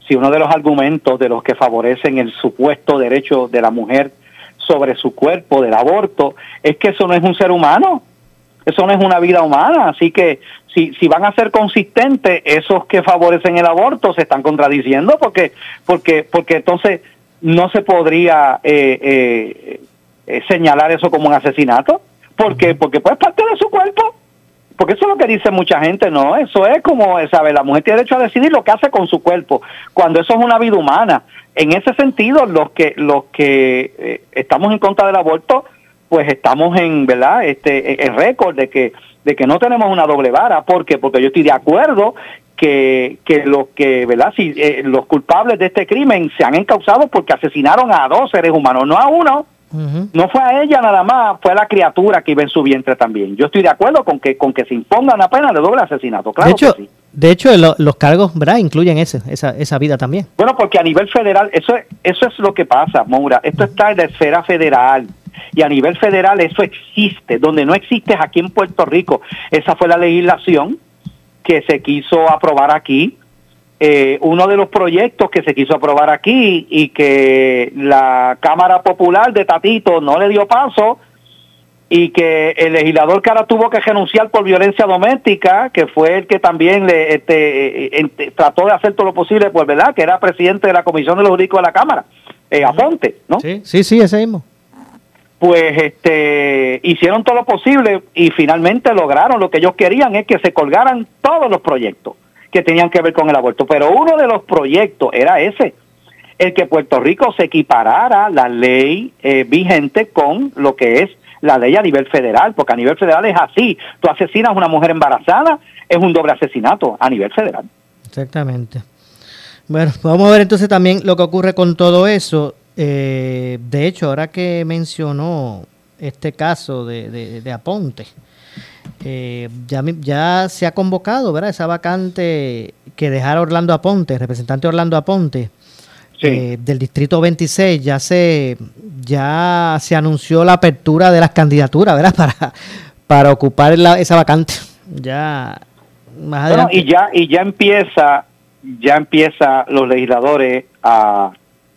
si uno de los argumentos de los que favorecen el supuesto derecho de la mujer sobre su cuerpo, del aborto, es que eso no es un ser humano, eso no es una vida humana, así que si, si van a ser consistentes, esos que favorecen el aborto se están contradiciendo, porque, porque, porque entonces no se podría eh, eh, eh, señalar eso como un asesinato, porque, porque pues parte de su cuerpo porque eso es lo que dice mucha gente, no, eso es como, ¿sabe? La mujer tiene derecho a decidir lo que hace con su cuerpo, cuando eso es una vida humana. En ese sentido, los que los que eh, estamos en contra del aborto, pues estamos en, ¿verdad? Este en récord de que de que no tenemos una doble vara, ¿por qué? Porque yo estoy de acuerdo que, que los que, ¿verdad? Si eh, los culpables de este crimen se han encausado porque asesinaron a dos seres humanos, no a uno. Uh -huh. No fue a ella nada más, fue a la criatura que iba en su vientre también. Yo estoy de acuerdo con que con que se imponga una pena de doble asesinato, claro de hecho, que sí. De hecho, lo, los cargos ¿verdad? incluyen ese, esa, esa vida también. Bueno, porque a nivel federal, eso, eso es lo que pasa, Moura. Esto está en la esfera federal. Y a nivel federal eso existe. Donde no existe es aquí en Puerto Rico. Esa fue la legislación que se quiso aprobar aquí eh, uno de los proyectos que se quiso aprobar aquí y que la Cámara Popular de Tatito no le dio paso y que el legislador que ahora tuvo que renunciar por violencia doméstica, que fue el que también le este, eh, eh, trató de hacer todo lo posible, pues verdad, que era presidente de la Comisión de los Jurídicos de la Cámara, eh, Aponte, ¿no? Sí, sí, sí, ese mismo. Pues este hicieron todo lo posible y finalmente lograron lo que ellos querían es que se colgaran todos los proyectos que tenían que ver con el aborto. Pero uno de los proyectos era ese, el que Puerto Rico se equiparara la ley eh, vigente con lo que es la ley a nivel federal, porque a nivel federal es así. Tú asesinas a una mujer embarazada, es un doble asesinato a nivel federal. Exactamente. Bueno, vamos a ver entonces también lo que ocurre con todo eso. Eh, de hecho, ahora que mencionó este caso de, de, Aponte, eh, ya, ya se ha convocado, ¿verdad? Esa vacante que dejara Orlando Aponte, representante Orlando Aponte, eh, del distrito 26, ya se, ya se anunció la apertura de las candidaturas, ¿verdad? Para, para ocupar esa vacante. Ya más adelante. y ya, y ya empieza, ya empieza los legisladores a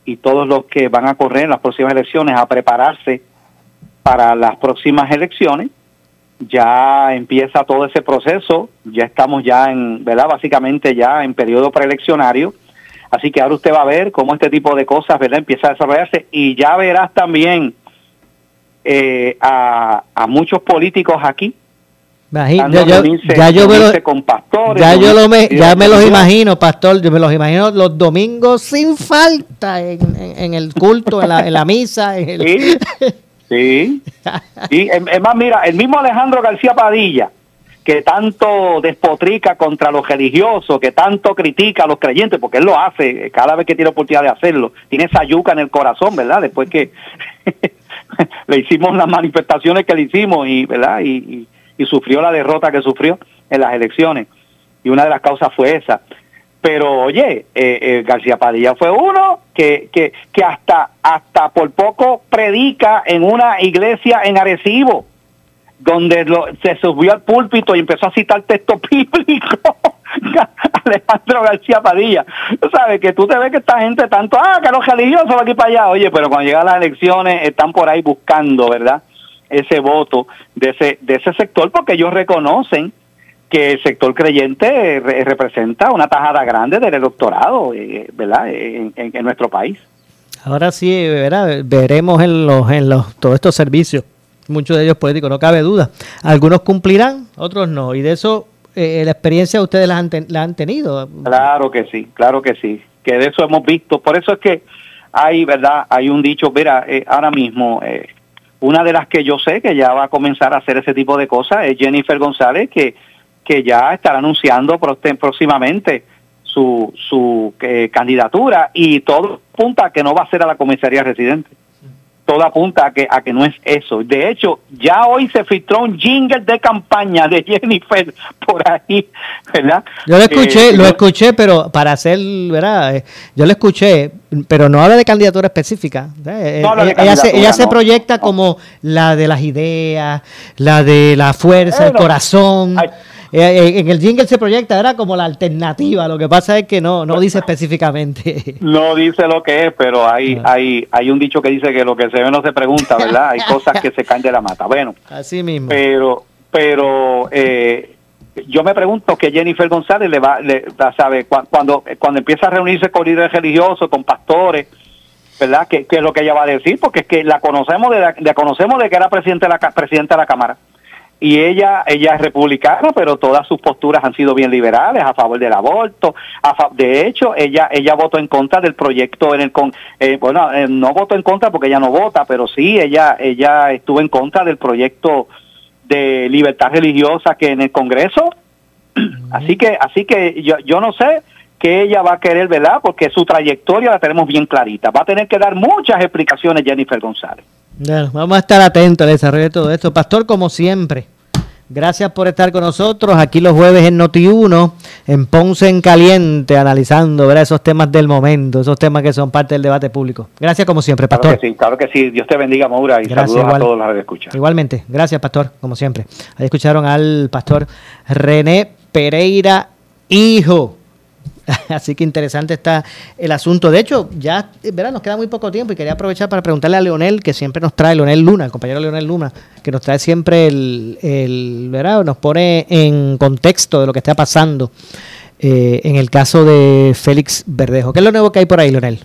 y todos los que van a correr en las próximas elecciones a prepararse para las próximas elecciones. Ya empieza todo ese proceso, ya estamos ya en, ¿verdad? Básicamente ya en periodo preeleccionario. Así que ahora usted va a ver cómo este tipo de cosas, ¿verdad? Empieza a desarrollarse y ya verás también eh, a, a muchos políticos aquí ya yo me ya me los imagino, pastor, yo me los imagino los domingos sin falta en, el culto, en la, en la misa. Sí, sí. Es más, mira, el mismo Alejandro García Padilla, que tanto despotrica contra los religiosos, que tanto critica a los creyentes, porque él lo hace cada vez que tiene oportunidad de hacerlo, tiene esa yuca en el corazón, ¿verdad? Después que le hicimos las manifestaciones que le hicimos y, ¿verdad? y y sufrió la derrota que sufrió en las elecciones. Y una de las causas fue esa. Pero oye, eh, eh, García Padilla fue uno que, que, que hasta, hasta por poco predica en una iglesia en Arecibo, donde se subió al púlpito y empezó a citar texto bíblico. Alejandro García Padilla. Sabes que tú te ves que esta gente tanto, ah, que los religiosos aquí para allá. Oye, pero cuando llegan las elecciones están por ahí buscando, ¿verdad? ese voto de ese, de ese sector porque ellos reconocen que el sector creyente representa una tajada grande del electorado, eh, ¿verdad? En, nuestro país. Ahora sí, ¿verdad? veremos en los, en los, todos estos servicios, muchos de ellos políticos, no cabe duda. Algunos cumplirán, otros no, y de eso eh, la experiencia ustedes la han, la han tenido. Claro que sí, claro que sí, que de eso hemos visto. Por eso es que hay, ¿verdad? Hay un dicho, mira, eh, ahora mismo eh, una de las que yo sé que ya va a comenzar a hacer ese tipo de cosas es Jennifer González, que, que ya estará anunciando próximamente su, su eh, candidatura y todo apunta a que no va a ser a la comisaría residente todo apunta a que, a que no es eso. De hecho, ya hoy se filtró un jingle de campaña de Jennifer por ahí, ¿verdad? Yo lo escuché, eh, lo escuché, pero para hacer, ¿verdad? Eh, yo lo escuché, pero no habla de candidatura específica. Ella, se, ella se, proyecta como la de las ideas, la de la fuerza, el corazón. Eh, en el jingle se proyecta, era como la alternativa, lo que pasa es que no, no dice específicamente. No dice lo que es, pero hay, ah. hay, hay un dicho que dice que lo que se ve no se pregunta, ¿verdad? Hay cosas que se caen de la mata. Bueno, así mismo. Pero, pero eh, yo me pregunto que Jennifer González le va, le, sabe, cuando, cuando empieza a reunirse con líderes religiosos, con pastores, ¿verdad? ¿Qué, es lo que ella va a decir? Porque es que la conocemos de, la, conocemos de que era presidente de la, presidenta de la Cámara y ella ella es republicana pero todas sus posturas han sido bien liberales a favor del aborto de hecho ella ella votó en contra del proyecto en el con eh, bueno eh, no votó en contra porque ella no vota pero sí ella ella estuvo en contra del proyecto de libertad religiosa que en el Congreso así que así que yo yo no sé que ella va a querer, ¿verdad? Porque su trayectoria la tenemos bien clarita. Va a tener que dar muchas explicaciones Jennifer González. Bueno, vamos a estar atentos al desarrollo de todo esto. Pastor, como siempre, gracias por estar con nosotros aquí los jueves en Noti1, en Ponce en Caliente, analizando ¿verdad? esos temas del momento, esos temas que son parte del debate público. Gracias como siempre, Pastor. Claro que sí, claro que sí. Dios te bendiga, Maura, y gracias, saludos a todos los que escuchan. Igualmente, gracias, Pastor, como siempre. Ahí escucharon al Pastor René Pereira, hijo Así que interesante está el asunto. De hecho, ya ¿verdad? nos queda muy poco tiempo y quería aprovechar para preguntarle a Leonel, que siempre nos trae, Leonel Luna, el compañero Leonel Luna, que nos trae siempre el, el ¿verdad? nos pone en contexto de lo que está pasando eh, en el caso de Félix Verdejo. ¿Qué es lo nuevo que hay por ahí, Leonel?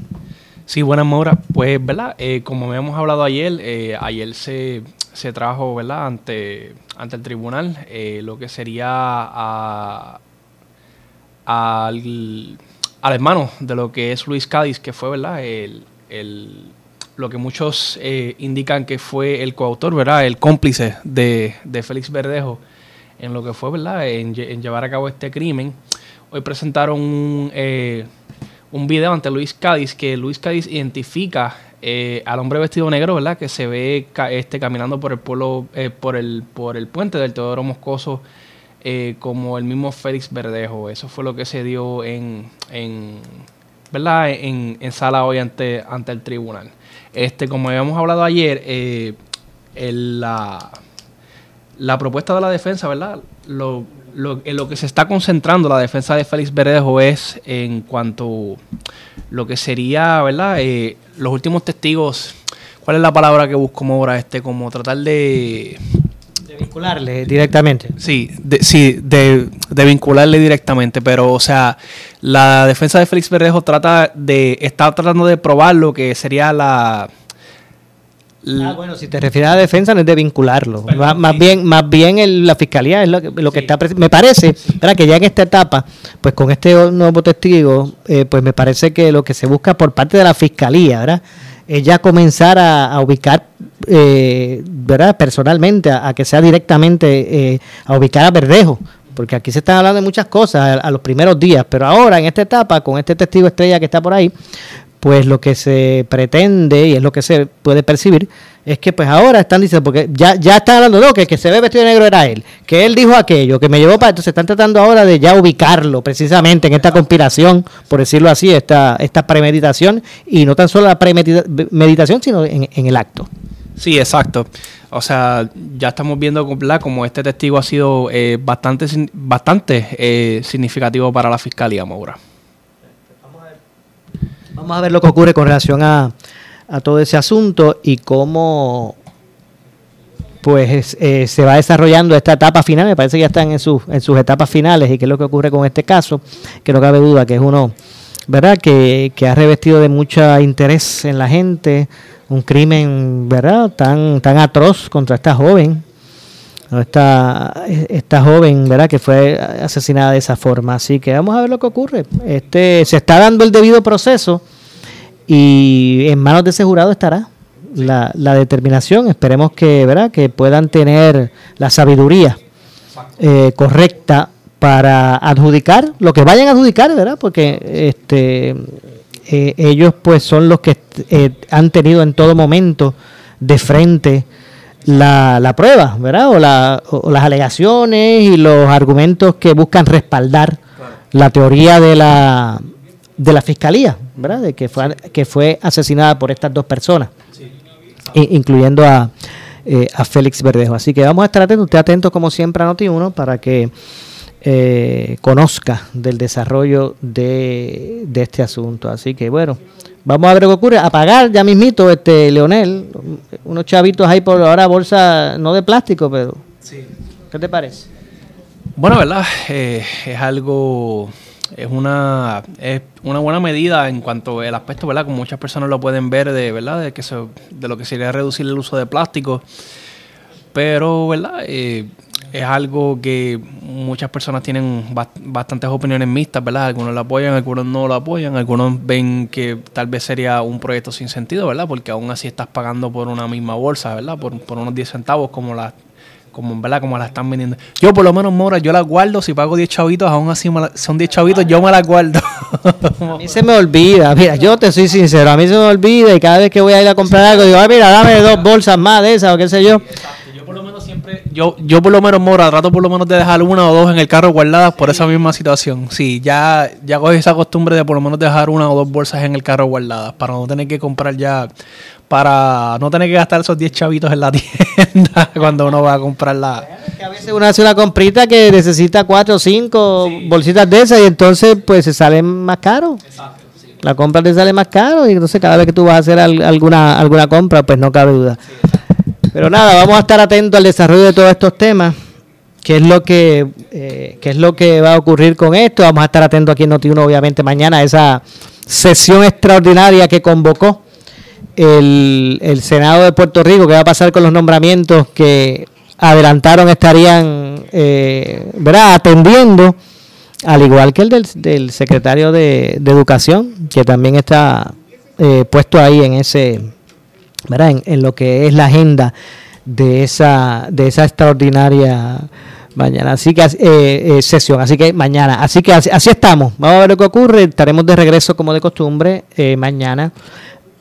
Sí, buenas, Maura. Pues, ¿verdad? Eh, como habíamos hablado ayer, eh, ayer se, se trajo, ¿verdad? Ante, ante el tribunal lo que sería a al, al hermano de lo que es Luis Cádiz, que fue, ¿verdad? El, el- lo que muchos eh, indican que fue el coautor, ¿verdad? El cómplice de, de Félix Verdejo en lo que fue, ¿verdad? En, lle- en llevar a cabo este crimen. Hoy presentaron un, eh, un video ante Luis Cádiz que Luis Cádiz identifica eh, al hombre vestido negro, ¿verdad? Que se ve ca- este, caminando por el pueblo, eh, por el, por el puente del Teodoro Moscoso eh, como el mismo Félix Verdejo. Eso fue lo que se dio en, en ¿verdad? En, en sala hoy ante, ante el tribunal. Este, como habíamos hablado ayer, eh, la, la propuesta de la defensa, ¿verdad? Lo, lo, en lo que se está concentrando la defensa de Félix Verdejo es en cuanto lo que sería, ¿verdad? Eh, los últimos testigos, ¿cuál es la palabra que busco ahora? Este, como tratar de... De vincularle directamente. Sí, de, sí, de, de vincularle directamente, pero o sea, la defensa de Félix Verdejo trata de, está tratando de probar lo que sería la... Ah, bueno, si te refieres a la defensa no es de vincularlo. más, más bien, más bien el- la fiscalía es lo que, lo que está. Me parece, ¿verdad? que ya en esta etapa, pues con este nuevo testigo, eh, pues me parece que lo que se busca por parte de la fiscalía, ¿verdad? Es ya comenzar a, a ubicar, eh, ¿verdad? Personalmente, a, que sea directamente eh, a ubicar a Verdejo. Porque aquí se están hablando de muchas cosas a los primeros días, pero ahora en esta etapa, con este testigo estrella que está por ahí, pues lo que se pretende y es lo que se puede percibir es que pues ahora están diciendo, porque ya, ya están hablando, no, que el que se ve vestido de negro era él, que él dijo aquello, que me llevó para, entonces están tratando ahora de ya ubicarlo precisamente en esta conspiración, por decirlo así, esta, esta premeditación, y no tan solo la premeditación, sino en, en el acto. Sí, exacto. O sea, ya estamos viendo ¿verdad? como este testigo ha sido eh, bastante, bastante eh, significativo para la fiscalía, Maura. Vamos a ver lo que ocurre con relación a, a todo ese asunto y cómo pues eh, se va desarrollando esta etapa final. Me parece que ya están en sus, en sus etapas finales y qué es lo que ocurre con este caso, que no cabe duda que es uno, ¿verdad? Que, que ha revestido de mucho interés en la gente, un crimen, ¿verdad? Tan, tan atroz contra esta joven. Esta, esta joven, ¿verdad? Que fue asesinada de esa forma. Así que vamos a ver lo que ocurre. Este, se está dando el debido proceso y en manos de ese jurado estará la, la determinación. Esperemos que, ¿verdad? Que puedan tener la sabiduría eh, correcta para adjudicar lo que vayan a adjudicar, ¿verdad? Porque este eh, ellos pues son los que eh, han tenido en todo momento de frente la, la prueba, ¿verdad? O, la- o las alegaciones y los argumentos que buscan respaldar la teoría de la, de la fiscalía, ¿verdad? De que fue, que fue asesinada por estas dos personas, incluyendo a, eh, a Félix Verdejo. Así que vamos a estar atentos, usted atento como siempre a Noti1 para que eh, conozca del desarrollo de, de este asunto. Así que bueno, vamos a ver qué ocurre. A pagar ya mismito, este Leonel, unos chavitos ahí por ahora bolsa, no de plástico, pero... ¿Qué te parece? Bueno, ¿verdad? Eh, es algo, es una, es una buena medida en cuanto al aspecto, ¿verdad? Como muchas personas lo pueden ver, de verdad, de que se, de lo que sería reducir el uso de plástico. Pero, ¿verdad? Eh, es algo que muchas personas tienen bast- bastantes opiniones mixtas, ¿verdad? Algunos lo apoyan, algunos no lo apoyan, algunos ven que tal vez sería un proyecto sin sentido, ¿verdad? Porque aún así estás pagando por una misma bolsa, ¿verdad? Por, por unos 10 centavos como la como, ¿verdad? como la están vendiendo. Yo por lo menos, Mora, yo la guardo, si pago 10 chavitos, aún así la- son 10 chavitos, yo me la guardo. A mí se me olvida, mira, yo te soy sincero, a mí se me olvida y cada vez que voy a ir a comprar algo digo, ay, mira, dame dos bolsas más de esas o qué sé yo. Yo, yo por lo menos, Mora, trato por lo menos de dejar una o dos en el carro guardadas por esa misma situación. Sí, ya, ya cogí esa costumbre de por lo menos dejar una o dos bolsas en el carro guardadas para no tener que comprar ya, para no tener que gastar esos 10 chavitos en la tienda cuando uno va a comprar la... Que a veces uno hace una comprita que necesita cuatro o cinco bolsitas de esas y entonces pues se sale más caro. La compra te sale más caro y entonces cada vez que tú vas a hacer al- alguna, alguna compra pues no cabe duda. Pero nada, vamos a estar atentos al desarrollo de todos estos temas. ¿Qué es lo que, eh, qué es lo que va a ocurrir con esto? Vamos a estar atentos aquí en Noti1, obviamente, mañana a esa sesión extraordinaria que convocó el, Senado de Puerto Rico, que va a pasar con los nombramientos que adelantaron estarían eh, atendiendo al igual que el del, secretario de, de Educación, que también está eh, puesto ahí en ese, ¿verdad? En, en lo que es la agenda de esa, de esa extraordinaria mañana, así que eh, eh, sesión, así que mañana, así que así, así estamos, vamos a ver lo que ocurre, estaremos de regreso como de costumbre eh, mañana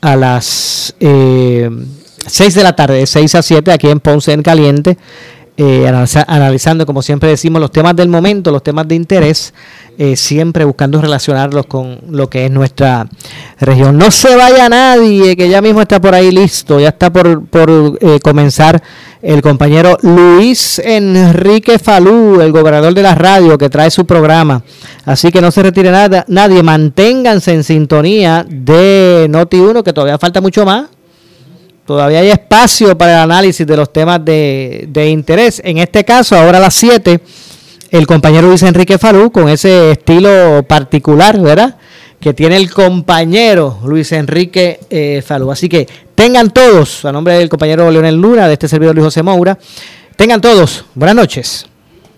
a las eh, 6 de la tarde, de 6 a 7 aquí en Ponce en Caliente, eh, analiza- analizando como siempre decimos los temas del momento, los temas de interés, eh, siempre buscando relacionarlos con lo que es nuestra región. No se vaya nadie, que ya mismo está por ahí listo, ya está por, por eh, comenzar el compañero Luis Enrique Falú, el gobernador de la radio, que trae su programa. Así que no se retire nada, nadie, manténganse en sintonía de Noti1, que todavía falta mucho más. Todavía hay espacio para el análisis de los temas de, de interés. En este caso, ahora a las 7, el compañero Luis Enrique Falú, con ese estilo particular, ¿verdad? Que tiene el compañero Luis Enrique eh, Falú. Así que tengan todos, a nombre del compañero Leonel Luna, de este servidor Luis José Moura, tengan todos, buenas noches.